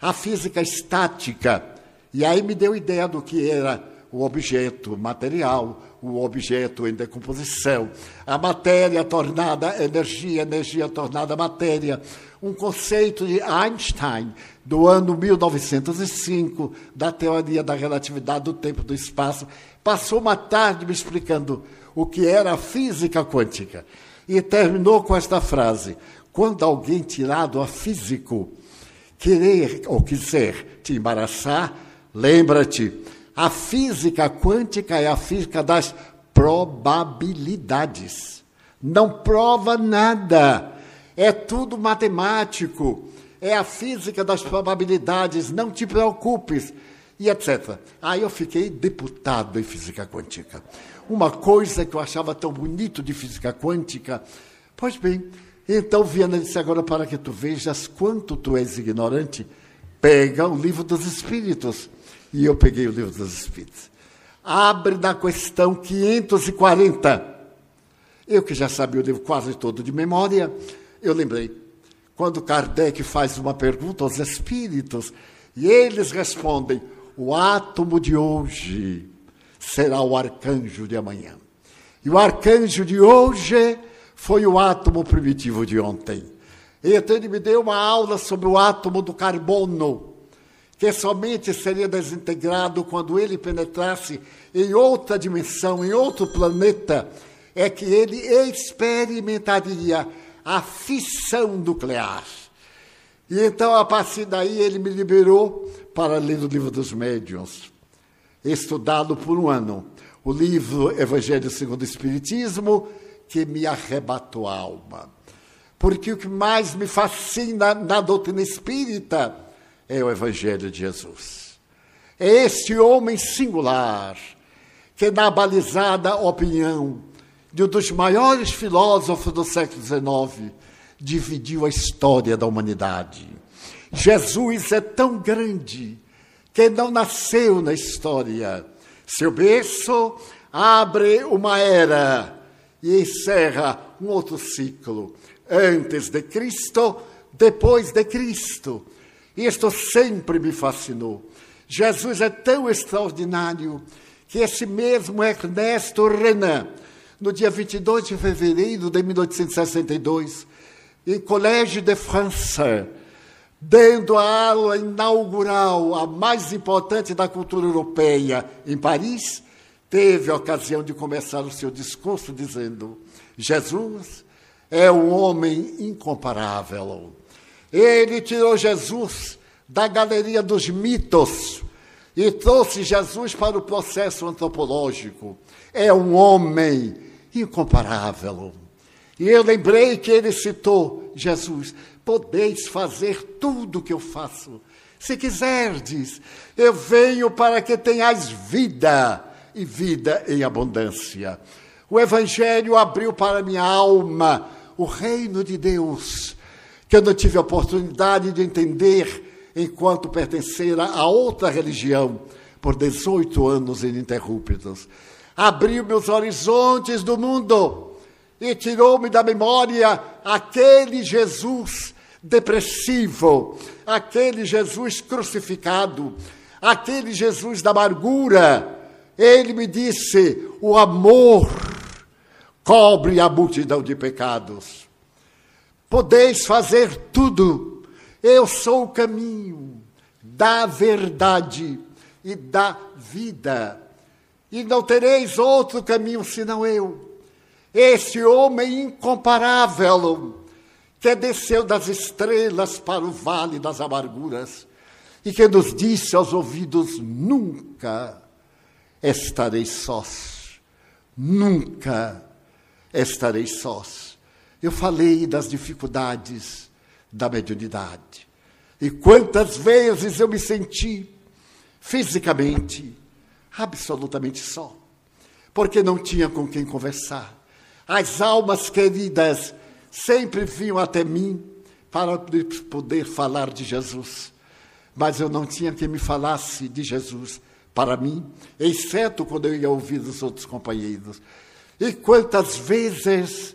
a física estática. E aí me deu ideia do que era o objeto material, o objeto em decomposição, a matéria tornada energia, energia tornada matéria, um conceito de Einstein do ano 1905 da teoria da relatividade do tempo e do espaço. Passou uma tarde me explicando o que era a física quântica e terminou com esta frase: quando alguém tirado a físico querer ou quiser te embaraçar, lembra-te a física quântica é a física das probabilidades. Não prova nada. É tudo matemático. É a física das probabilidades. Não te preocupes. E etc. Aí eu fiquei deputado em física quântica. Uma coisa que eu achava tão bonito de física quântica. Pois bem, então Viana disse agora para que tu vejas quanto tu és ignorante, pega o livro dos Espíritos e eu peguei o livro dos Espíritos. Abre na questão 540. Eu que já sabia o livro quase todo de memória, eu lembrei. Quando Kardec faz uma pergunta aos espíritos, e eles respondem: o átomo de hoje será o arcanjo de amanhã. E o arcanjo de hoje foi o átomo primitivo de ontem. E então ele me deu uma aula sobre o átomo do carbono que somente seria desintegrado quando ele penetrasse em outra dimensão, em outro planeta, é que ele experimentaria a fissão nuclear. E então, a partir daí, ele me liberou para ler o livro dos médiuns, estudado por um ano. O livro Evangelho segundo o Espiritismo, que me arrebatou a alma. Porque o que mais me fascina na doutrina espírita é o Evangelho de Jesus. É este homem singular que, na balizada opinião de um dos maiores filósofos do século XIX, dividiu a história da humanidade. Jesus é tão grande que não nasceu na história. Seu berço abre uma era e encerra um outro ciclo. Antes de Cristo, depois de Cristo. Isto sempre me fascinou. Jesus é tão extraordinário que esse mesmo Ernesto Renan, no dia 22 de fevereiro de 1862, em Colégio de França, dando a aula inaugural, a mais importante da cultura europeia, em Paris, teve a ocasião de começar o seu discurso dizendo: Jesus é um homem incomparável. Ele tirou Jesus da galeria dos mitos e trouxe Jesus para o processo antropológico. É um homem incomparável. E eu lembrei que ele citou Jesus: podeis fazer tudo o que eu faço. Se quiserdes, eu venho para que tenhais vida e vida em abundância. O Evangelho abriu para minha alma o reino de Deus, que eu não tive oportunidade de entender enquanto pertencera a outra religião por 18 anos ininterruptos. Abriu meus horizontes do mundo e tirou-me da memória aquele Jesus depressivo, aquele Jesus crucificado, aquele Jesus da amargura. Ele me disse: o amor cobre a multidão de pecados. Podeis fazer tudo. Eu sou o caminho da verdade e da vida. E não tereis outro caminho senão eu. Esse homem incomparável que desceu das estrelas para o vale das amarguras e que nos disse aos ouvidos: nunca estareis sós, nunca estareis sós. Eu falei das dificuldades da mediunidade. E quantas vezes eu me senti fisicamente absolutamente só, porque não tinha com quem conversar. As almas queridas sempre vinham até mim para poder falar de Jesus, mas eu não tinha quem me falasse de Jesus para mim, exceto quando eu ia ouvir os outros companheiros. E quantas vezes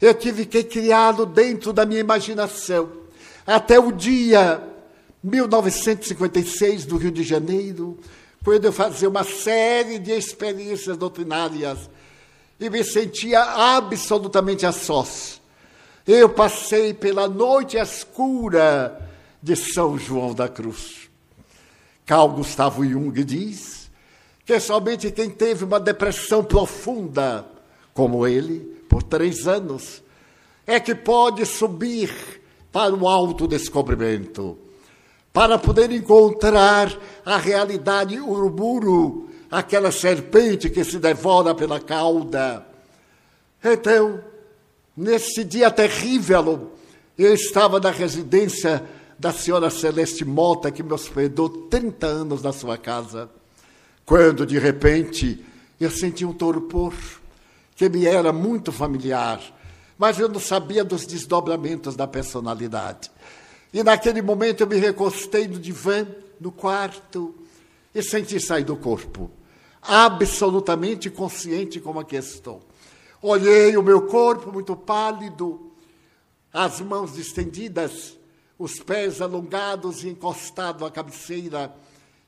eu tive que criá-lo dentro da minha imaginação, até o dia 1956 do Rio de Janeiro, quando eu fazia uma série de experiências doutrinárias e me sentia absolutamente a sós. Eu passei pela noite escura de São João da Cruz. Carl Gustavo Jung diz que somente quem teve uma depressão profunda, como ele, por três anos, é que pode subir para o autodescobrimento, para poder encontrar a realidade uruburu, aquela serpente que se devora pela cauda. Então, nesse dia terrível, eu estava na residência da senhora Celeste Mota, que me hospedou 30 anos na sua casa, quando, de repente, eu senti um torpor que me era muito familiar, mas eu não sabia dos desdobramentos da personalidade. E naquele momento eu me recostei no divã, no quarto, e senti sair do corpo, absolutamente consciente como aqui estou. Olhei o meu corpo muito pálido, as mãos estendidas, os pés alongados e encostado à cabeceira.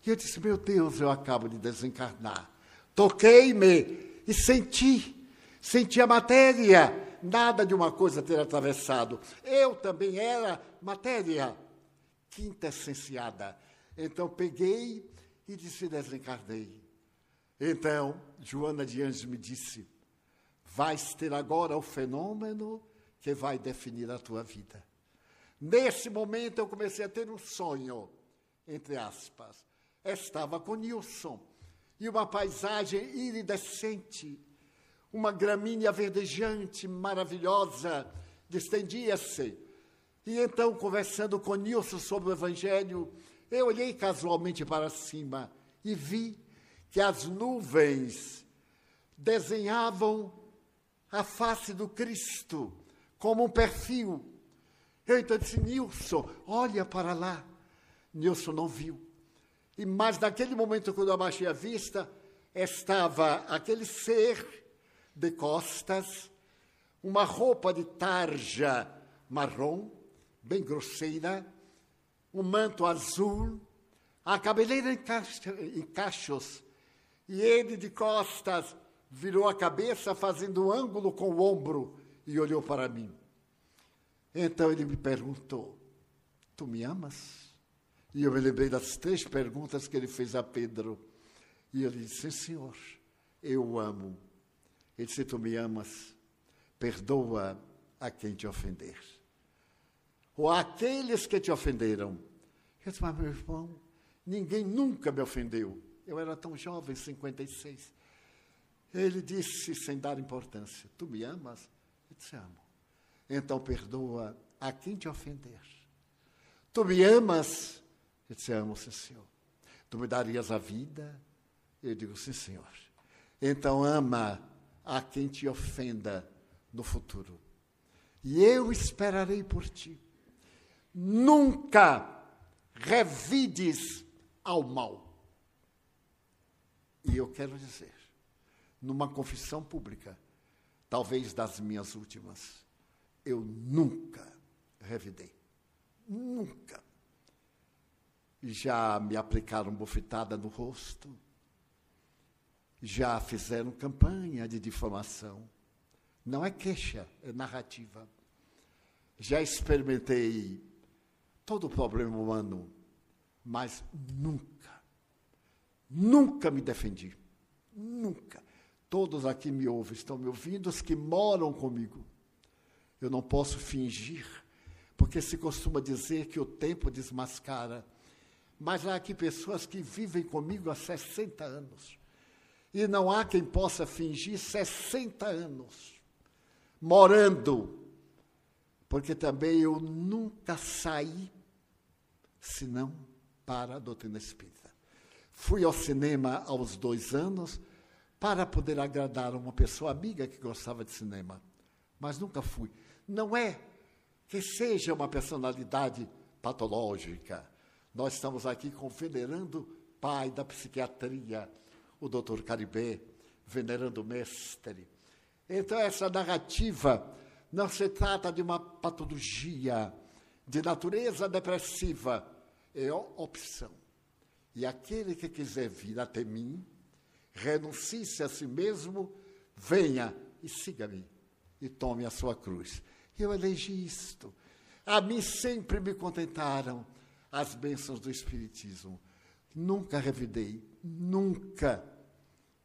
E eu disse: Meu Deus, eu acabo de desencarnar. Toquei-me e senti, senti a matéria nada de uma coisa ter atravessado. Eu também era matéria quintessenciada. Então peguei e disse: desencarnei. Então, Joana de Anjos me disse: vais ter agora o fenômeno que vai definir a tua vida. Nesse momento eu comecei a ter um sonho, entre aspas. Estava com Nilson e uma paisagem iridescente uma gramínea verdejante, maravilhosa, distendia-se. E então, conversando com Nilson sobre o Evangelho, eu olhei casualmente para cima e vi que as nuvens desenhavam a face do Cristo como um perfil. Eu então disse, Nilson, olha para lá. Nilson não viu. E mas naquele momento, quando abaixei a vista, estava aquele ser de costas, uma roupa de tarja marrom, bem grosseira, um manto azul, a cabeleira em cachos, e ele de costas virou a cabeça fazendo ângulo com o ombro e olhou para mim. Então ele me perguntou: Tu me amas? E eu me lembrei das três perguntas que ele fez a Pedro. E ele disse: Senhor, eu amo. Ele disse: Tu me amas? Perdoa a quem te ofender. Ou aqueles que te ofenderam. Eu disse: Mas, meu irmão, ninguém nunca me ofendeu. Eu era tão jovem, 56. Ele disse, sem dar importância: Tu me amas? Eu disse: Amo. Então perdoa a quem te ofender. Tu me amas? Eu disse: Amo, sim, Senhor. Tu me darias a vida? Eu digo: Sim, Senhor. Então ama a quem te ofenda no futuro. E eu esperarei por ti. Nunca revides ao mal. E eu quero dizer, numa confissão pública, talvez das minhas últimas, eu nunca revidei. Nunca. Já me aplicaram bofetada no rosto, já fizeram campanha de difamação. Não é queixa, é narrativa. Já experimentei todo o problema humano, mas nunca, nunca me defendi. Nunca. Todos aqui me ouvem, estão me ouvindo, os que moram comigo. Eu não posso fingir, porque se costuma dizer que o tempo desmascara. Mas há aqui pessoas que vivem comigo há 60 anos. E não há quem possa fingir 60 anos morando, porque também eu nunca saí senão para a doutrina espírita. Fui ao cinema aos dois anos para poder agradar uma pessoa amiga que gostava de cinema, mas nunca fui. Não é que seja uma personalidade patológica. Nós estamos aqui com o venerando pai da psiquiatria, o doutor Caribé, venerando mestre. Então, essa narrativa não se trata de uma patologia de natureza depressiva, é opção. E aquele que quiser vir até mim, renuncie-se a si mesmo, venha e siga-me e tome a sua cruz. Eu elegi isto. A mim sempre me contentaram as bênçãos do Espiritismo. Nunca revidei, nunca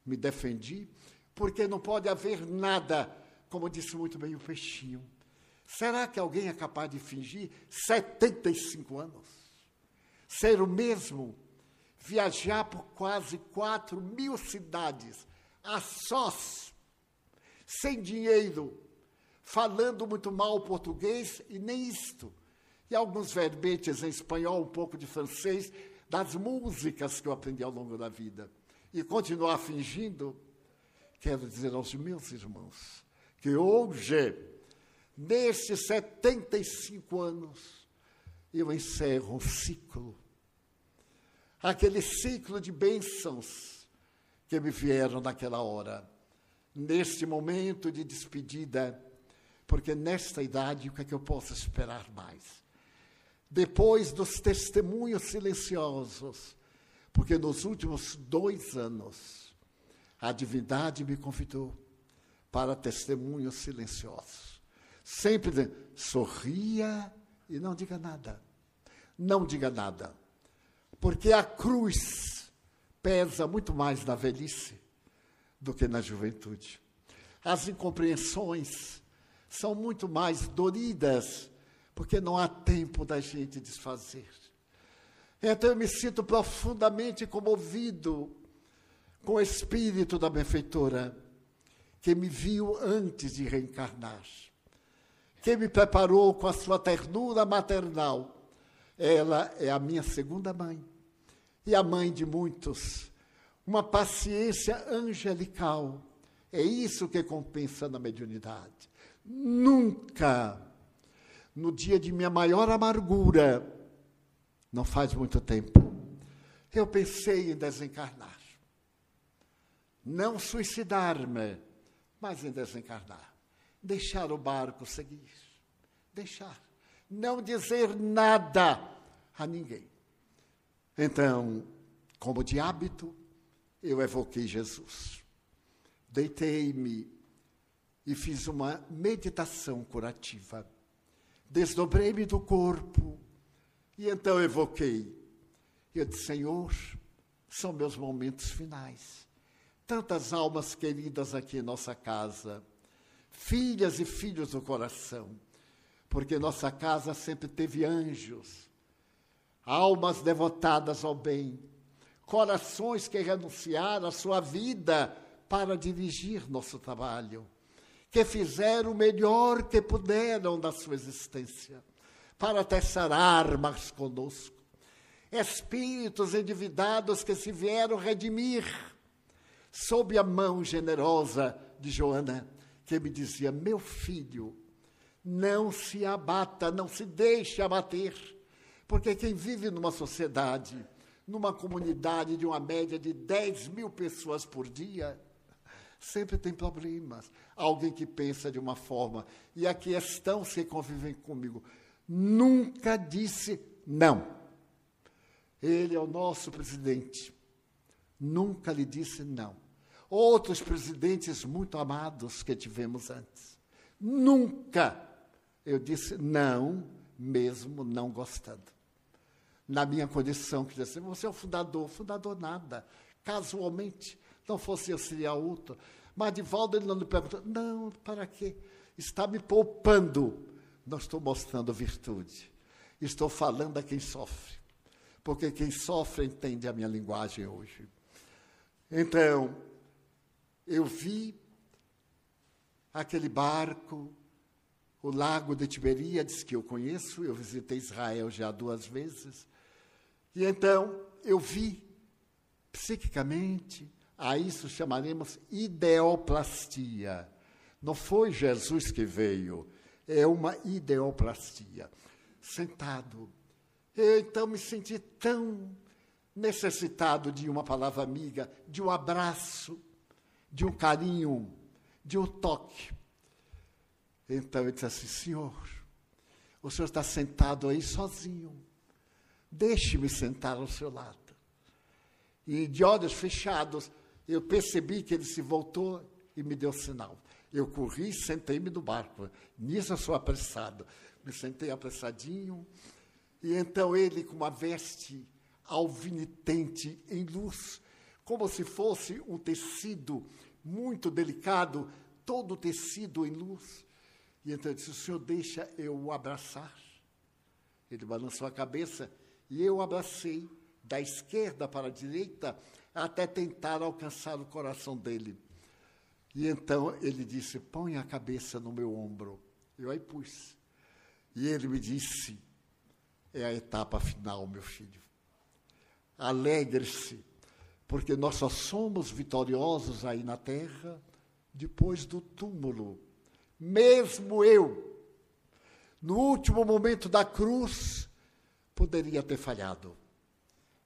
me defendi, porque não pode haver nada, como disse muito bem o Peixinho. Será que alguém é capaz de fingir 75 anos? Ser o mesmo viajar por quase 4 mil cidades, a sós, sem dinheiro, falando muito mal português e nem isto. E alguns verbetes em espanhol, um pouco de francês, das músicas que eu aprendi ao longo da vida. E continuar fingindo, quero dizer aos meus irmãos, que hoje, nestes 75 anos, eu encerro um ciclo aquele ciclo de bênçãos que me vieram naquela hora, neste momento de despedida, porque nesta idade o que é que eu posso esperar mais? Depois dos testemunhos silenciosos, porque nos últimos dois anos a divindade me convidou para testemunhos silenciosos. Sempre sorria e não diga nada. Não diga nada porque a cruz pesa muito mais na velhice do que na juventude. As incompreensões são muito mais doridas, porque não há tempo da gente desfazer. Então eu me sinto profundamente comovido com o espírito da benfeitora, que me viu antes de reencarnar, que me preparou com a sua ternura maternal ela é a minha segunda mãe e a mãe de muitos. Uma paciência angelical. É isso que compensa na mediunidade. Nunca, no dia de minha maior amargura, não faz muito tempo, eu pensei em desencarnar. Não suicidar-me, mas em desencarnar. Deixar o barco seguir. Deixar não dizer nada a ninguém. Então, como de hábito, eu evoquei Jesus. Deitei-me e fiz uma meditação curativa. Desdobrei-me do corpo E então evoquei. Eu disse, Senhor, são meus momentos finais. Tantas almas queridas aqui em nossa casa, filhas e filhos do coração, porque nossa casa sempre teve anjos, almas devotadas ao bem, corações que renunciaram à sua vida para dirigir nosso trabalho, que fizeram o melhor que puderam da sua existência, para testar armas conosco. Espíritos endividados que se vieram redimir sob a mão generosa de Joana, que me dizia: Meu filho, não se abata, não se deixe abater, porque quem vive numa sociedade, numa comunidade de uma média de 10 mil pessoas por dia, sempre tem problemas. Alguém que pensa de uma forma, e aqui estão que convivem comigo, nunca disse não. Ele é o nosso presidente. Nunca lhe disse não. Outros presidentes muito amados que tivemos antes. Nunca eu disse não, mesmo não gostando. Na minha condição, que disse, você é o fundador. Fundador nada. Casualmente, não fosse eu, seria outro. Mas volta ele não me perguntou, não, para quê? Está me poupando. Não estou mostrando virtude. Estou falando a quem sofre porque quem sofre entende a minha linguagem hoje. Então, eu vi aquele barco, o lago de Tiberíades, que eu conheço, eu visitei Israel já duas vezes, e então eu vi psiquicamente, a isso chamaremos ideoplastia. Não foi Jesus que veio, é uma ideoplastia. Sentado eu então me senti tão necessitado de uma palavra amiga, de um abraço, de um carinho, de um toque. Então eu disse assim: Senhor, o senhor está sentado aí sozinho. Deixe-me sentar ao seu lado. E de olhos fechados, eu percebi que ele se voltou e me deu sinal. Eu corri e sentei-me no barco. Nisso eu sou apressado. Me sentei apressadinho e então ele, com uma veste alvinitente em luz, como se fosse um tecido muito delicado, todo tecido em luz. E então ele disse: O senhor deixa eu o abraçar? Ele balançou a cabeça e eu abracei da esquerda para a direita até tentar alcançar o coração dele. E então ele disse: Põe a cabeça no meu ombro. Eu aí pus. E ele me disse: é a etapa final, meu filho. Alegre-se, porque nós só somos vitoriosos aí na terra depois do túmulo. Mesmo eu, no último momento da cruz, poderia ter falhado.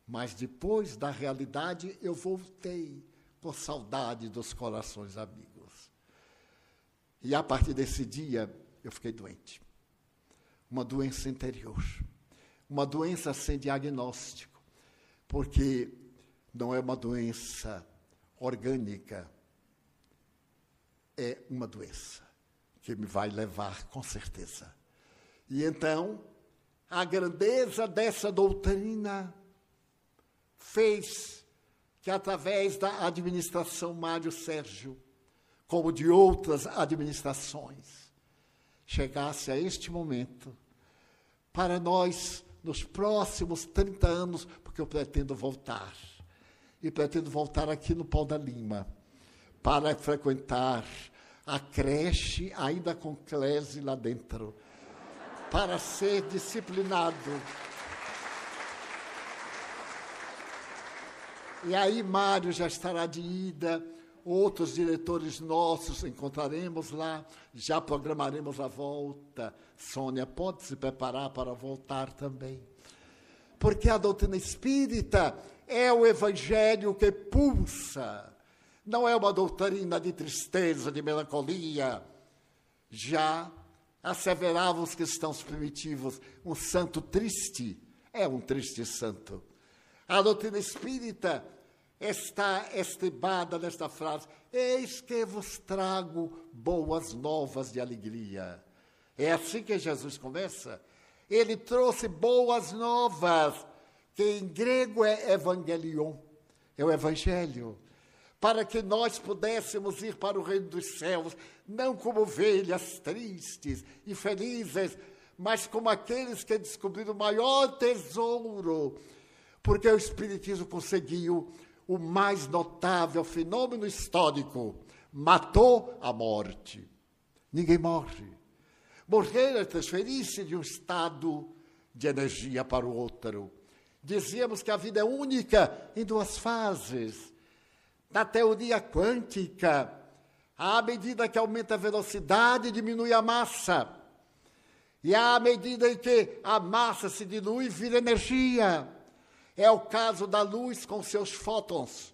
Mas depois da realidade, eu voltei com saudade dos corações amigos. E a partir desse dia, eu fiquei doente. Uma doença interior uma doença sem diagnóstico, porque não é uma doença orgânica, é uma doença que me vai levar com certeza. E então, a grandeza dessa doutrina fez que, através da administração Mário Sérgio, como de outras administrações, chegasse a este momento para nós nos próximos 30 anos, porque eu pretendo voltar. E pretendo voltar aqui no Pau da Lima, para frequentar a creche, ainda com Clese lá dentro, para ser disciplinado. E aí Mário já estará de ida outros diretores nossos encontraremos lá, já programaremos a volta. Sônia, pode se preparar para voltar também. Porque a doutrina espírita é o evangelho que pulsa, não é uma doutrina de tristeza, de melancolia. Já asseveravam os cristãos primitivos, um santo triste é um triste santo. A doutrina espírita está estibada nesta frase: Eis que vos trago boas novas de alegria. É assim que Jesus começa. ele trouxe boas novas, que em grego é evangelion, é o evangelho, para que nós pudéssemos ir para o reino dos céus, não como ovelhas tristes e felizes, mas como aqueles que descobriram o maior tesouro, porque o Espiritismo conseguiu o mais notável fenômeno histórico: matou a morte. Ninguém morre. Morrer é transferir-se de um estado de energia para o outro. Dizíamos que a vida é única em duas fases. Na teoria quântica, à medida que aumenta a velocidade, diminui a massa. E à medida em que a massa se dilui, vira energia. É o caso da luz com seus fótons.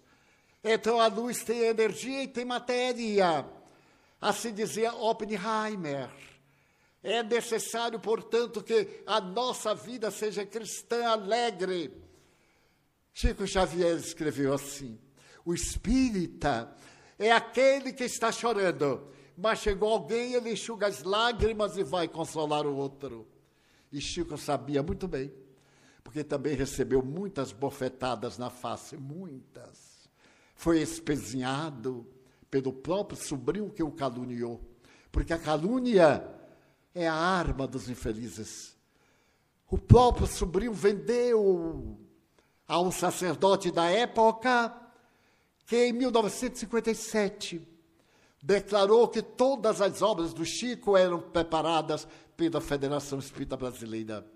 Então a luz tem energia e tem matéria. Assim dizia Oppenheimer. É necessário, portanto, que a nossa vida seja cristã alegre. Chico Xavier escreveu assim: o espírita é aquele que está chorando, mas chegou alguém, ele enxuga as lágrimas e vai consolar o outro. E Chico sabia muito bem, porque também recebeu muitas bofetadas na face, muitas. Foi espezinhado pelo próprio sobrinho que o caluniou, porque a calúnia é a arma dos infelizes. O próprio sobrinho vendeu a um sacerdote da época que, em 1957, declarou que todas as obras do Chico eram preparadas pela Federação Espírita Brasileira.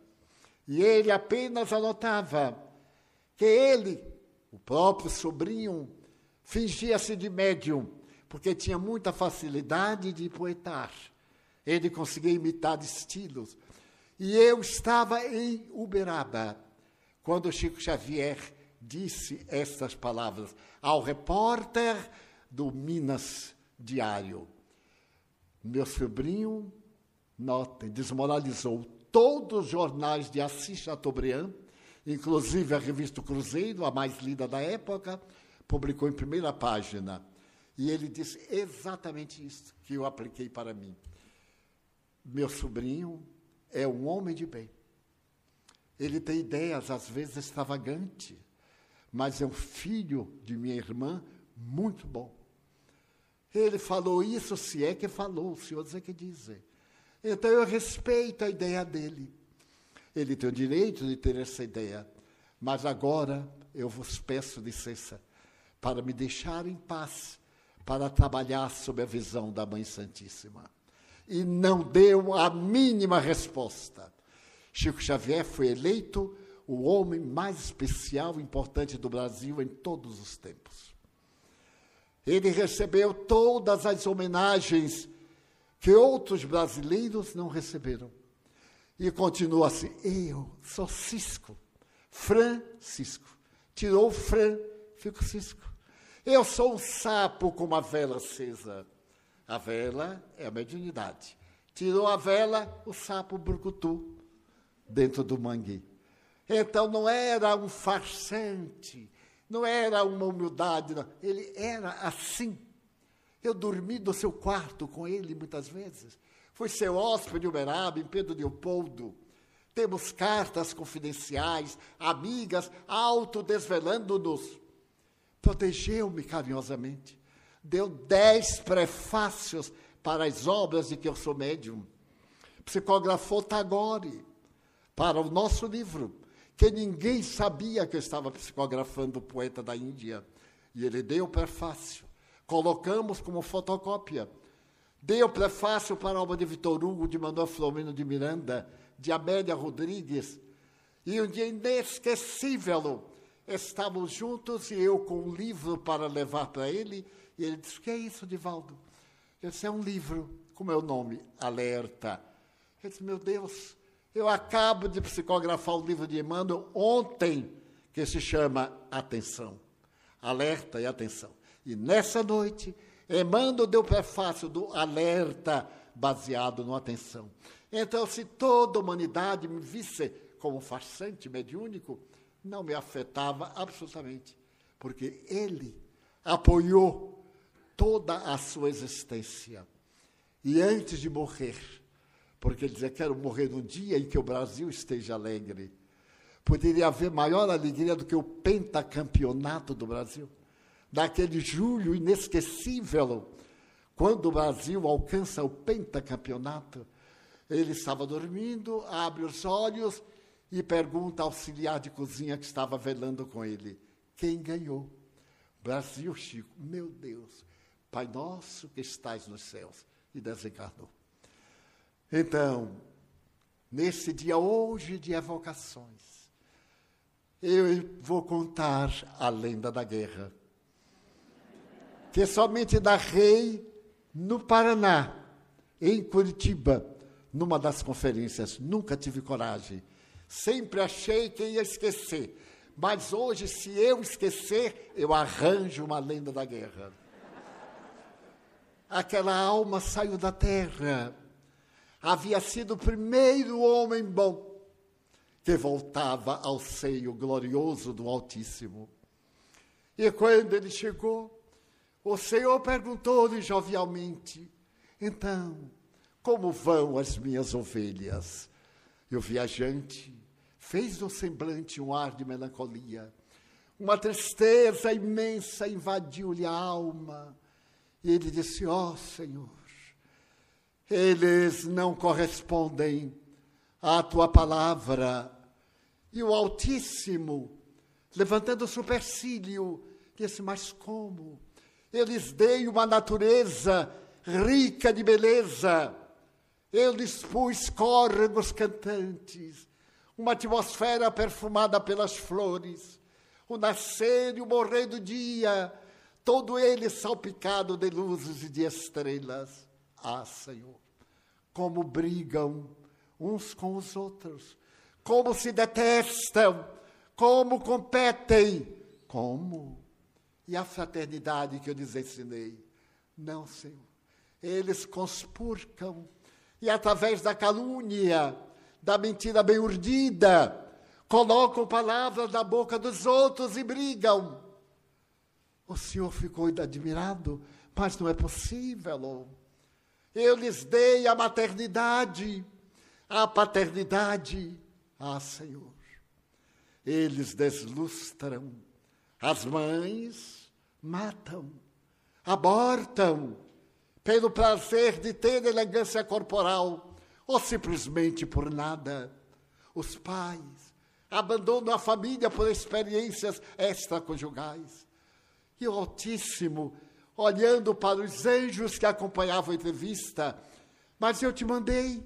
E ele apenas anotava que ele, o próprio sobrinho, fingia-se de médium, porque tinha muita facilidade de poetar. Ele conseguia imitar estilos. E eu estava em Uberaba, quando Chico Xavier disse estas palavras ao repórter do Minas Diário. Meu sobrinho, notem, desmoralizou todos os jornais de Assis Chateaubriand, inclusive a revista Cruzeiro, a mais lida da época, publicou em primeira página. E ele disse exatamente isso que eu apliquei para mim. Meu sobrinho é um homem de bem. Ele tem ideias, às vezes, extravagantes, mas é um filho de minha irmã muito bom. Ele falou isso, se é que falou, o senhor diz é que dizer. Então eu respeito a ideia dele. Ele tem o direito de ter essa ideia. Mas agora eu vos peço licença para me deixar em paz, para trabalhar sob a visão da Mãe Santíssima e não deu a mínima resposta. Chico Xavier foi eleito o homem mais especial e importante do Brasil em todos os tempos. Ele recebeu todas as homenagens que outros brasileiros não receberam. E continua assim: eu sou Cisco, Francisco. Tirou o Fran, fico Cisco. Eu sou um sapo com uma vela acesa. A vela é a mediunidade. Tirou a vela, o sapo brucutu dentro do mangue. Então não era um farsante, não era uma humildade, não. ele era assim. Eu dormi no seu quarto com ele muitas vezes. Fui seu hóspede em Uberaba, em Pedro Leopoldo. Temos cartas confidenciais, amigas, autodesvelando-nos. Protegeu-me carinhosamente deu dez prefácios para as obras de que eu sou médium. Psicografou Tagore para o nosso livro, que ninguém sabia que eu estava psicografando o poeta da Índia. E ele deu o prefácio. Colocamos como fotocópia. Deu o prefácio para a obra de Vitor Hugo, de Manuel Flomeno de Miranda, de Amélia Rodrigues. E um dia inesquecível, estávamos juntos e eu com um livro para levar para ele e ele disse: O que é isso, Divaldo? Eu disse: É um livro. Como é o nome? Alerta. Ele disse: Meu Deus, eu acabo de psicografar o livro de Emmanuel ontem, que se chama Atenção. Alerta e atenção. E nessa noite, Emmanuel deu prefácio do alerta baseado no atenção. Então, se toda a humanidade me visse como farsante mediúnico, não me afetava absolutamente, porque ele apoiou toda a sua existência. E antes de morrer, porque ele dizia: Quero morrer no dia em que o Brasil esteja alegre. Poderia haver maior alegria do que o pentacampeonato do Brasil, daquele julho inesquecível, quando o Brasil alcança o pentacampeonato. Ele estava dormindo, abre os olhos e pergunta ao auxiliar de cozinha que estava velando com ele: Quem ganhou? Brasil, Chico. Meu Deus, Pai nosso que estais nos céus. E desencarnou. Então, nesse dia hoje de evocações, eu vou contar a lenda da guerra, que somente narrei no Paraná, em Curitiba, numa das conferências. Nunca tive coragem. Sempre achei que ia esquecer. Mas hoje, se eu esquecer, eu arranjo uma lenda da guerra. Aquela alma saiu da terra havia sido o primeiro homem bom que voltava ao seio glorioso do Altíssimo. E quando ele chegou, o Senhor perguntou-lhe jovialmente: Então, como vão as minhas ovelhas? E o viajante fez no semblante um ar de melancolia. Uma tristeza imensa invadiu-lhe a alma. E ele disse: Ó oh, Senhor, eles não correspondem à tua palavra. E o Altíssimo, levantando o supercílio, disse: Mas como? Eu lhes dei uma natureza rica de beleza. Eu lhes pus córregos cantantes, uma atmosfera perfumada pelas flores, o nascer e o morrer do dia, todo ele salpicado de luzes e de estrelas. Ah, Senhor, como brigam uns com os outros, como se detestam, como competem, como? E a fraternidade que eu lhes ensinei? Não, Senhor. Eles conspurcam e, através da calúnia, da mentira bem urdida, colocam palavras na boca dos outros e brigam. O Senhor ficou admirado, mas não é possível. Eu lhes dei a maternidade, a paternidade. Ah, Senhor, eles deslustram. As mães matam, abortam, pelo prazer de ter elegância corporal, ou simplesmente por nada. Os pais abandonam a família por experiências extraconjugais. E o Altíssimo olhando para os anjos que acompanhavam a entrevista, mas eu te mandei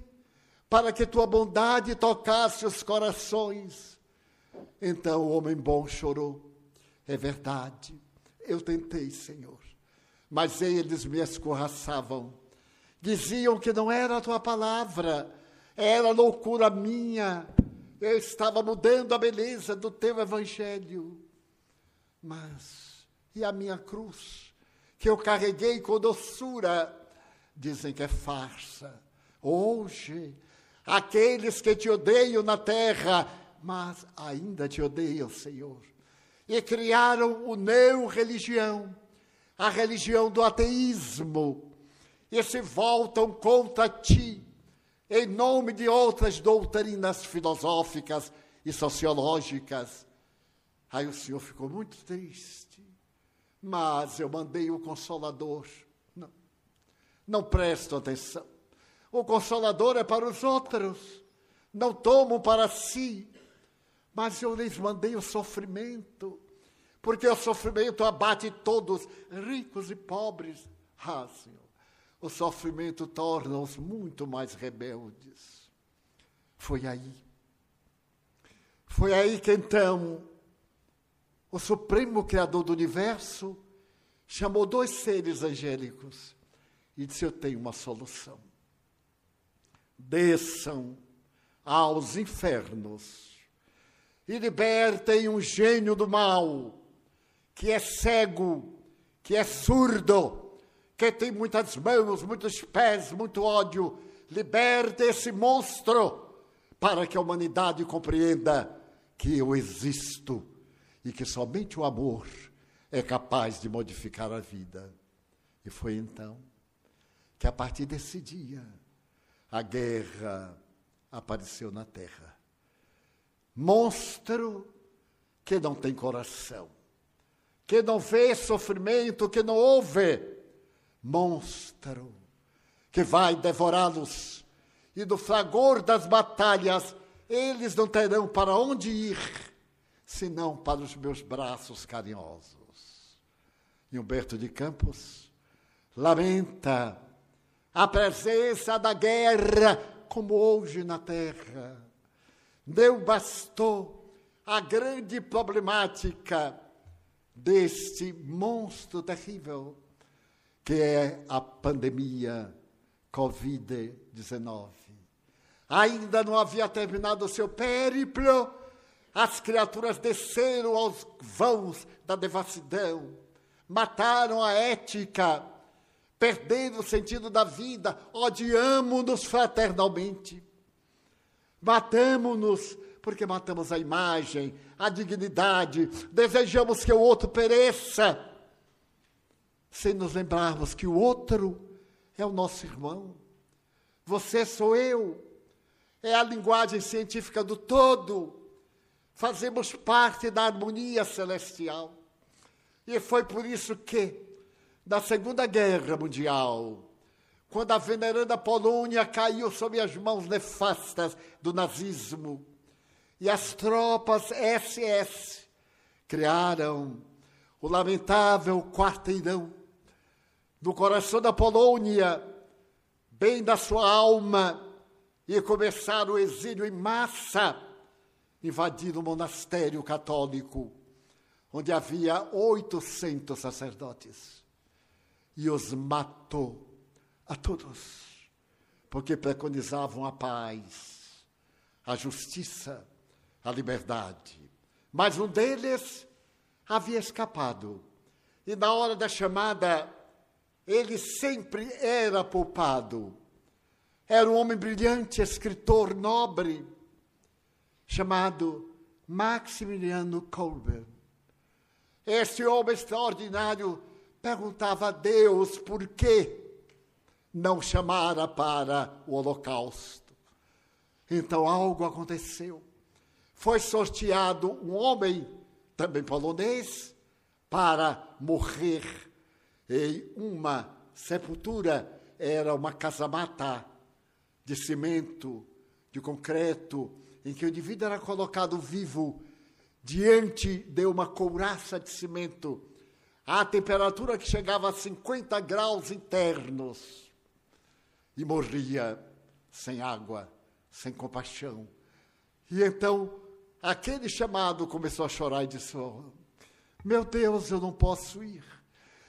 para que tua bondade tocasse os corações. Então o homem bom chorou. É verdade, eu tentei, Senhor, mas eles me escorraçavam. Diziam que não era a tua palavra, era loucura minha. Eu estava mudando a beleza do teu evangelho. Mas e a minha cruz? Que eu carreguei com doçura, dizem que é farsa. Hoje, aqueles que te odeiam na terra, mas ainda te odeiam, Senhor, e criaram o neo-religião, a religião do ateísmo, e se voltam contra ti, em nome de outras doutrinas filosóficas e sociológicas. Aí o Senhor ficou muito triste mas eu mandei o consolador. Não, não presto atenção. O consolador é para os outros, não tomam para si. Mas eu lhes mandei o sofrimento, porque o sofrimento abate todos, ricos e pobres. Ah, Senhor, o sofrimento torna-os muito mais rebeldes. Foi aí. Foi aí que então o Supremo Criador do Universo, chamou dois seres angélicos e disse: Eu tenho uma solução. Desçam aos infernos e libertem um gênio do mal, que é cego, que é surdo, que tem muitas mãos, muitos pés, muito ódio. Liberte esse monstro para que a humanidade compreenda que eu existo e que somente o amor é capaz de modificar a vida. E foi então que, a partir desse dia, a guerra apareceu na terra. Monstro que não tem coração, que não vê sofrimento, que não ouve. Monstro que vai devorá-los. E do fragor das batalhas, eles não terão para onde ir, senão para os meus braços carinhosos. E Humberto de Campos lamenta a presença da guerra como hoje na terra. Não bastou a grande problemática deste monstro terrível que é a pandemia Covid-19. Ainda não havia terminado o seu périplo, as criaturas desceram aos vãos da devassidão, mataram a ética, perderam o sentido da vida, odiamos-nos fraternalmente. Matamos-nos porque matamos a imagem, a dignidade, desejamos que o outro pereça, sem nos lembrarmos que o outro é o nosso irmão. Você sou eu. É a linguagem científica do todo. Fazemos parte da harmonia celestial. E foi por isso que, na Segunda Guerra Mundial, quando a veneranda Polônia caiu sob as mãos nefastas do nazismo, e as tropas SS criaram o lamentável quarteirão no coração da Polônia, bem da sua alma, e começar o exílio em massa, invadindo o monastério católico, onde havia 800 sacerdotes, e os matou a todos, porque preconizavam a paz, a justiça, a liberdade. Mas um deles havia escapado, e na hora da chamada ele sempre era poupado. Era um homem brilhante, escritor nobre, chamado Maximiliano Kolbe. Esse homem extraordinário perguntava a Deus por que não chamara para o holocausto. Então algo aconteceu. Foi sorteado um homem, também polonês, para morrer em uma sepultura era uma casa-mata de cimento, de concreto, em que o indivíduo era colocado vivo diante de uma couraça de cimento, a temperatura que chegava a 50 graus internos, e morria sem água, sem compaixão. E então aquele chamado começou a chorar e disse: oh, Meu Deus, eu não posso ir.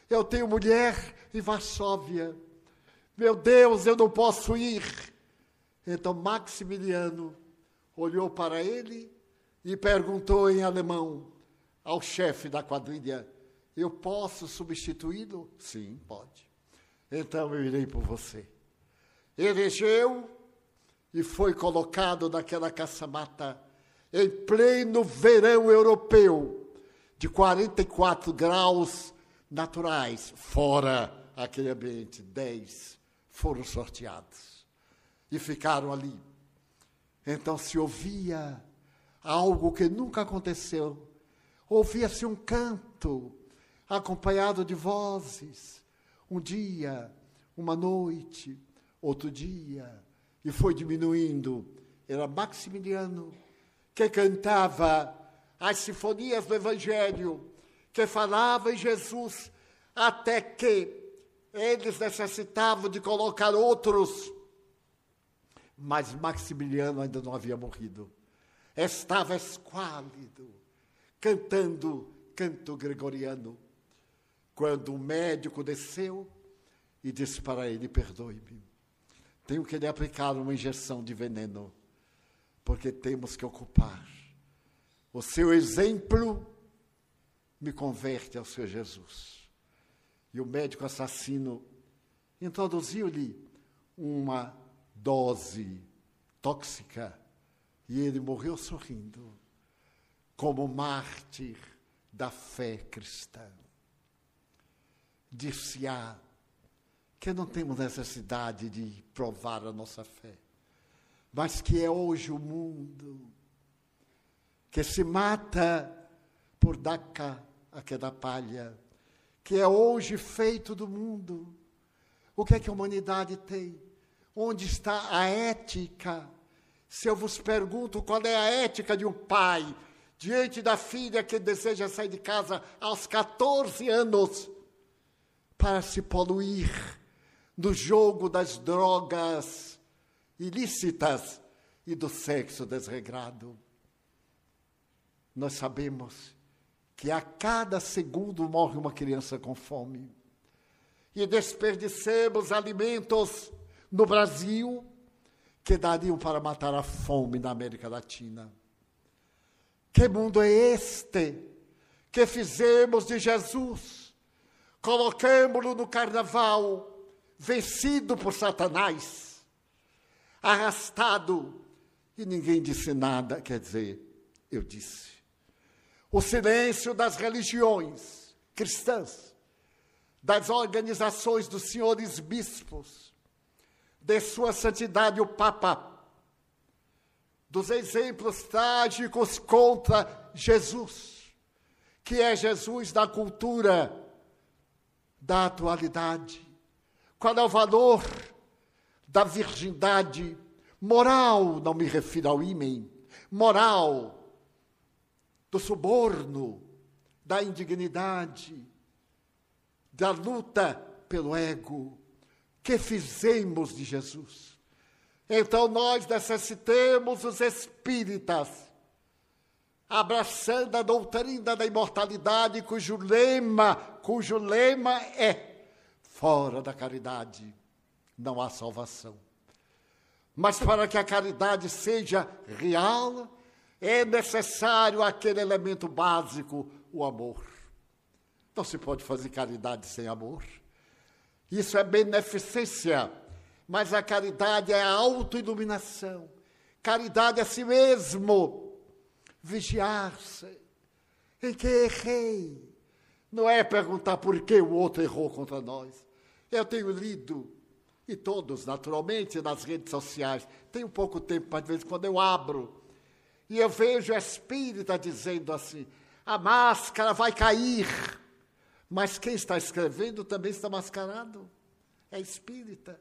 Eu tenho mulher em Varsóvia. Meu Deus, eu não posso ir. Então Maximiliano olhou para ele e perguntou em alemão ao chefe da quadrilha: Eu posso substituí-lo? Sim, pode. Então eu irei por você. Elegeu e foi colocado naquela caça-mata em pleno verão europeu, de 44 graus naturais, fora aquele ambiente, dez foram sorteados e ficaram ali. Então se ouvia algo que nunca aconteceu. Ouvia-se um canto acompanhado de vozes. Um dia, uma noite, outro dia, e foi diminuindo. Era Maximiliano que cantava as sinfonias do Evangelho que falava em Jesus, até que eles necessitavam de colocar outros. Mas Maximiliano ainda não havia morrido. Estava esquálido, cantando canto gregoriano. Quando o médico desceu e disse para ele: Perdoe-me, tenho que lhe aplicar uma injeção de veneno, porque temos que ocupar o seu exemplo me converte ao Senhor Jesus. E o médico assassino introduziu-lhe uma dose tóxica e ele morreu sorrindo, como mártir da fé cristã. Dir-se-á que não temos necessidade de provar a nossa fé, mas que é hoje o mundo que se mata por cá aquela palha, que é hoje feito do mundo. O que é que a humanidade tem? Onde está a ética? Se eu vos pergunto qual é a ética de um pai diante da filha que deseja sair de casa aos 14 anos para se poluir no jogo das drogas ilícitas e do sexo desregrado. Nós sabemos que a cada segundo morre uma criança com fome. E desperdicemos alimentos no Brasil que dariam para matar a fome na América Latina. Que mundo é este que fizemos de Jesus? Colocamos-lo no carnaval, vencido por Satanás, arrastado, e ninguém disse nada. Quer dizer, eu disse. O silêncio das religiões cristãs, das organizações dos senhores bispos, de Sua Santidade o Papa, dos exemplos trágicos contra Jesus, que é Jesus da cultura, da atualidade. Qual é o valor da virgindade moral? Não me refiro ao ímen, moral, do suborno, da indignidade, da luta pelo ego que fizemos de Jesus. Então nós necessitemos os espíritas, abraçando a doutrina da imortalidade, cujo lema, cujo lema é fora da caridade não há salvação. Mas para que a caridade seja real, é necessário aquele elemento básico, o amor. Não se pode fazer caridade sem amor. Isso é beneficência, mas a caridade é a autoiluminação. Caridade é si mesmo, vigiar-se. Em que errei? Não é perguntar por que o outro errou contra nós. Eu tenho lido, e todos, naturalmente, nas redes sociais. Tenho pouco tempo, mas de vez em quando eu abro. E eu vejo a espírita dizendo assim: a máscara vai cair. Mas quem está escrevendo também está mascarado. É espírita.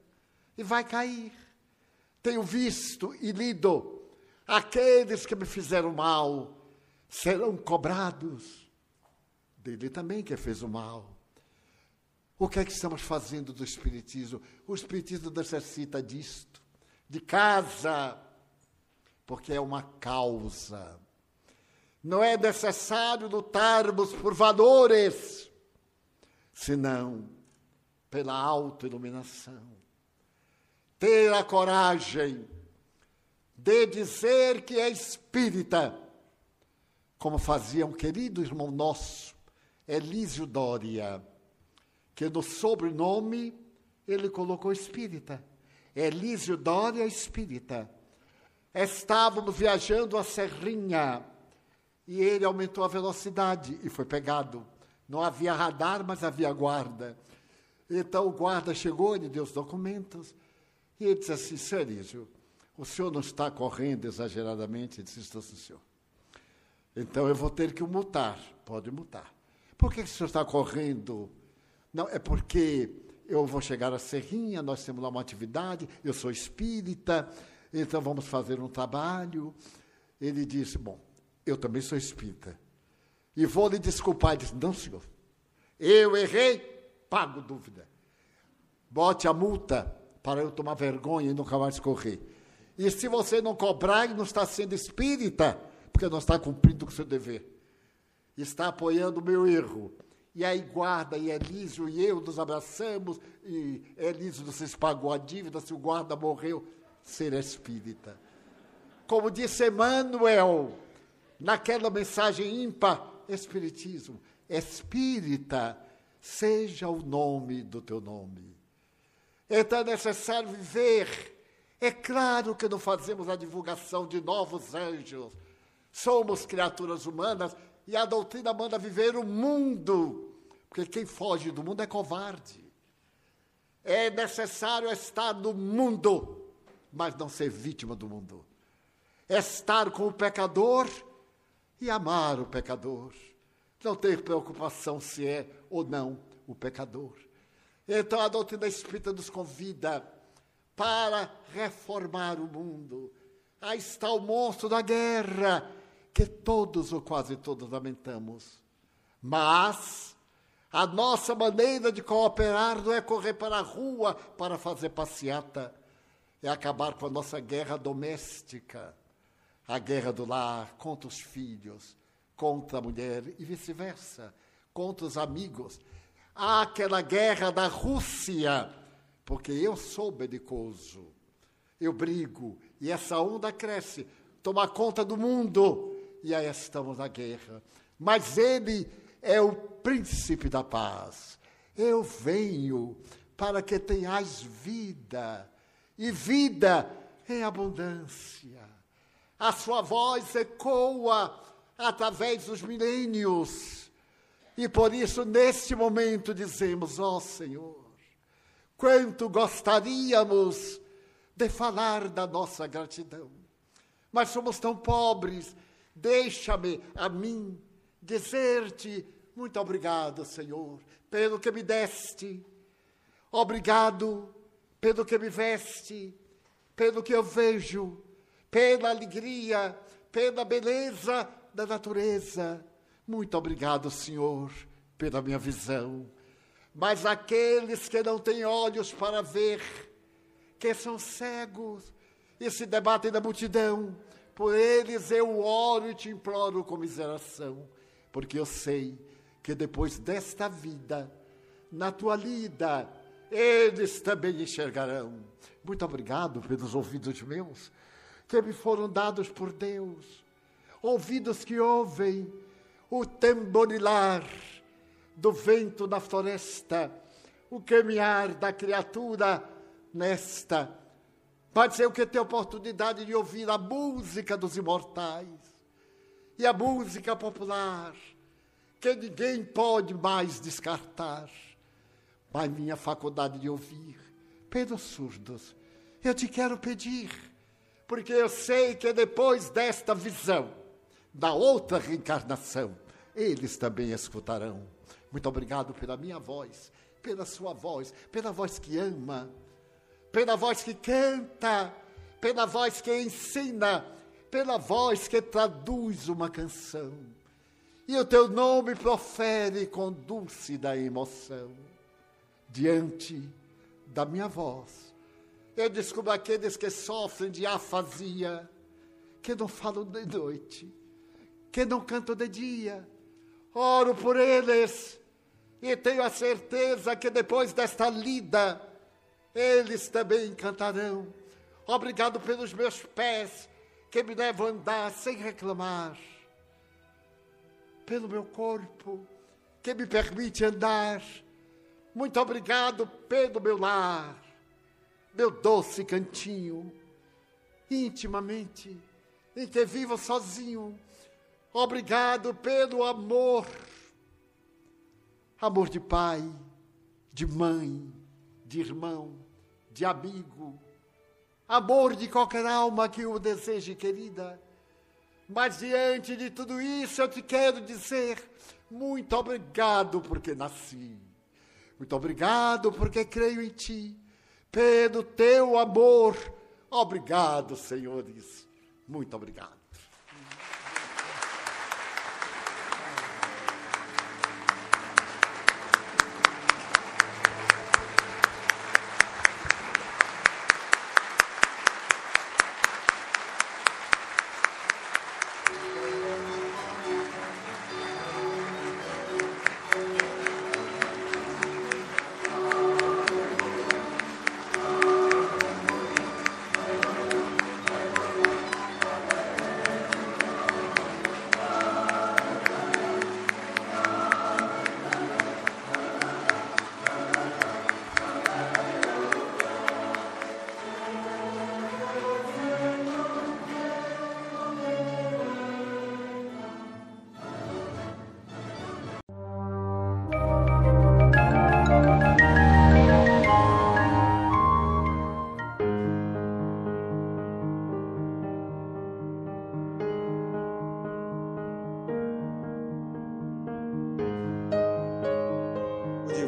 E vai cair. Tenho visto e lido. Aqueles que me fizeram mal serão cobrados. Dele também que fez o mal. O que é que estamos fazendo do Espiritismo? O Espiritismo necessita disto, de casa, porque é uma causa. Não é necessário lutarmos por valores, senão pela autoiluminação. Ter a coragem de dizer que é espírita, como fazia um querido irmão nosso, Elísio Dória que no sobrenome ele colocou espírita. Elísio Dória espírita. Estávamos viajando a Serrinha e ele aumentou a velocidade e foi pegado. Não havia radar, mas havia guarda. Então o guarda chegou, ele deu os documentos e ele disse assim: Senhor Elísio, o senhor não está correndo exageradamente? Ele disse: Estou, senhor. Então eu vou ter que o multar. Pode multar. Por que o senhor está correndo não, é porque eu vou chegar a Serrinha, nós temos lá uma atividade, eu sou espírita, então vamos fazer um trabalho. Ele disse: Bom, eu também sou espírita. E vou lhe desculpar. Ele disse: Não, senhor, eu errei, pago dúvida. Bote a multa para eu tomar vergonha e nunca mais correr. E se você não cobrar, não está sendo espírita, porque não está cumprindo o seu dever. Está apoiando o meu erro. E aí guarda, e Elísio e eu nos abraçamos, e Elísio não se pagou a dívida, se o guarda morreu, ser espírita. Como disse Emmanuel, naquela mensagem ímpar, Espiritismo, espírita, seja o nome do teu nome. Então é necessário viver. É claro que não fazemos a divulgação de novos anjos. Somos criaturas humanas e a doutrina manda viver o mundo porque quem foge do mundo é covarde. É necessário estar no mundo, mas não ser vítima do mundo. Estar com o pecador e amar o pecador. Não ter preocupação se é ou não o pecador. Então a doutrina espírita nos convida para reformar o mundo. Aí está o monstro da guerra, que todos ou quase todos lamentamos. Mas a nossa maneira de cooperar não é correr para a rua para fazer passeata, é acabar com a nossa guerra doméstica, a guerra do lar contra os filhos, contra a mulher e vice-versa, contra os amigos. Há aquela guerra da Rússia, porque eu sou belicoso, eu brigo, e essa onda cresce, toma conta do mundo, e aí estamos na guerra. Mas ele é o príncipe da paz. Eu venho para que tenhais vida, e vida em abundância. A sua voz ecoa através dos milênios. E por isso, neste momento, dizemos: Ó oh, Senhor, quanto gostaríamos de falar da nossa gratidão, mas somos tão pobres. Deixa-me a mim dizer-te muito obrigado, Senhor, pelo que me deste. Obrigado pelo que me veste, pelo que eu vejo, pela alegria, pela beleza da natureza. Muito obrigado, Senhor, pela minha visão. Mas aqueles que não têm olhos para ver, que são cegos e se debatem na multidão, por eles eu oro e te imploro com miseração, porque eu sei que depois desta vida, na tua lida, eles também enxergarão. Muito obrigado pelos ouvidos meus, que me foram dados por Deus, ouvidos que ouvem o tamborilar do vento na floresta, o caminhar da criatura nesta. Pode ser que tem oportunidade de ouvir a música dos imortais e a música popular que ninguém pode mais descartar. Mas minha faculdade de ouvir, pelos surdos, eu te quero pedir, porque eu sei que depois desta visão, da outra reencarnação, eles também escutarão. Muito obrigado pela minha voz, pela sua voz, pela voz que ama, pela voz que canta, pela voz que ensina, pela voz que traduz uma canção e o teu nome profere com dúlcida emoção. Diante da minha voz, eu descubro aqueles que sofrem de afasia, que não falam de noite, que não cantam de dia. Oro por eles e tenho a certeza que depois desta lida, eles também cantarão. Obrigado pelos meus pés que me levam a andar sem reclamar pelo meu corpo, que me permite andar. Muito obrigado pelo meu lar, meu doce cantinho, intimamente, em que vivo sozinho. Obrigado pelo amor, amor de pai, de mãe, de irmão, de amigo, amor de qualquer alma que o deseje, querida mas diante de tudo isso, eu te quero dizer muito obrigado porque nasci. Muito obrigado porque creio em ti. Pelo teu amor. Obrigado, senhores. Muito obrigado.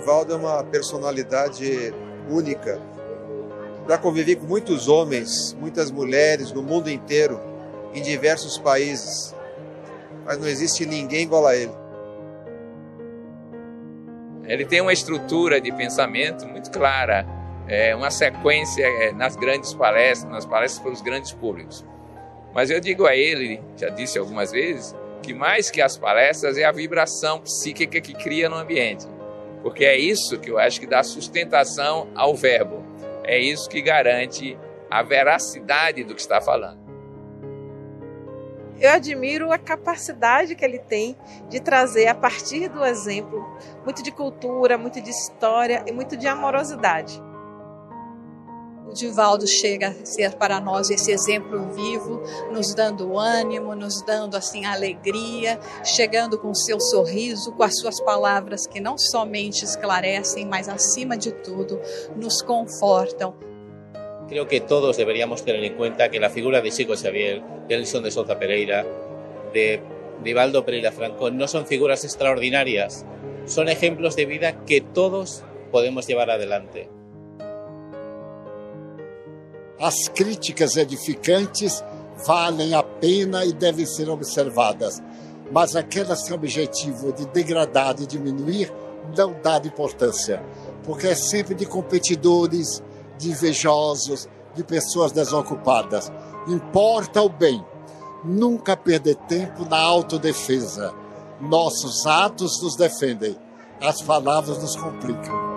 Edivaldo é uma personalidade única. Já convivi com muitos homens, muitas mulheres no mundo inteiro, em diversos países, mas não existe ninguém igual a ele. Ele tem uma estrutura de pensamento muito clara, é, uma sequência é, nas grandes palestras, nas palestras para os grandes públicos. Mas eu digo a ele, já disse algumas vezes, que mais que as palestras é a vibração psíquica que cria no ambiente. Porque é isso que eu acho que dá sustentação ao verbo. É isso que garante a veracidade do que está falando. Eu admiro a capacidade que ele tem de trazer, a partir do exemplo, muito de cultura, muito de história e muito de amorosidade. O Divaldo chega a ser para nós esse exemplo vivo, nos dando ânimo, nos dando assim alegria, chegando com seu sorriso, com as suas palavras que não somente esclarecem, mas acima de tudo nos confortam. Creo que todos deberíamos tener en cuenta que la figura de Chico Xavier, de Nelson de Souza Pereira, de Divaldo Pereira Franco no son figuras extraordinarias, son ejemplos de vida que todos podemos llevar adelante. As críticas edificantes valem a pena e devem ser observadas, mas aquelas têm o objetivo de degradar e diminuir não dá importância, porque é sempre de competidores, de invejosos, de pessoas desocupadas. Importa o bem. Nunca perder tempo na autodefesa. Nossos atos nos defendem, as palavras nos complicam.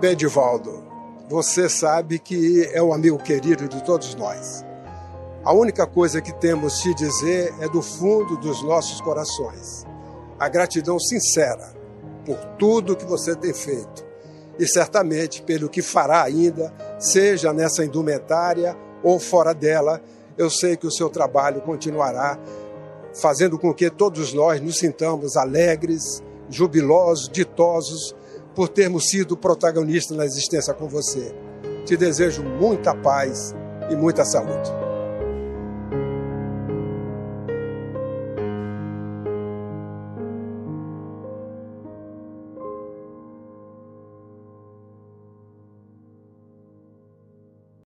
Bedivaldo, você sabe que é um amigo querido de todos nós. A única coisa que temos te dizer é do fundo dos nossos corações. A gratidão sincera por tudo que você tem feito e certamente pelo que fará ainda, seja nessa indumentária ou fora dela. Eu sei que o seu trabalho continuará fazendo com que todos nós nos sintamos alegres, jubilosos, ditosos por termos sido protagonistas na existência com você. Te desejo muita paz e muita saúde.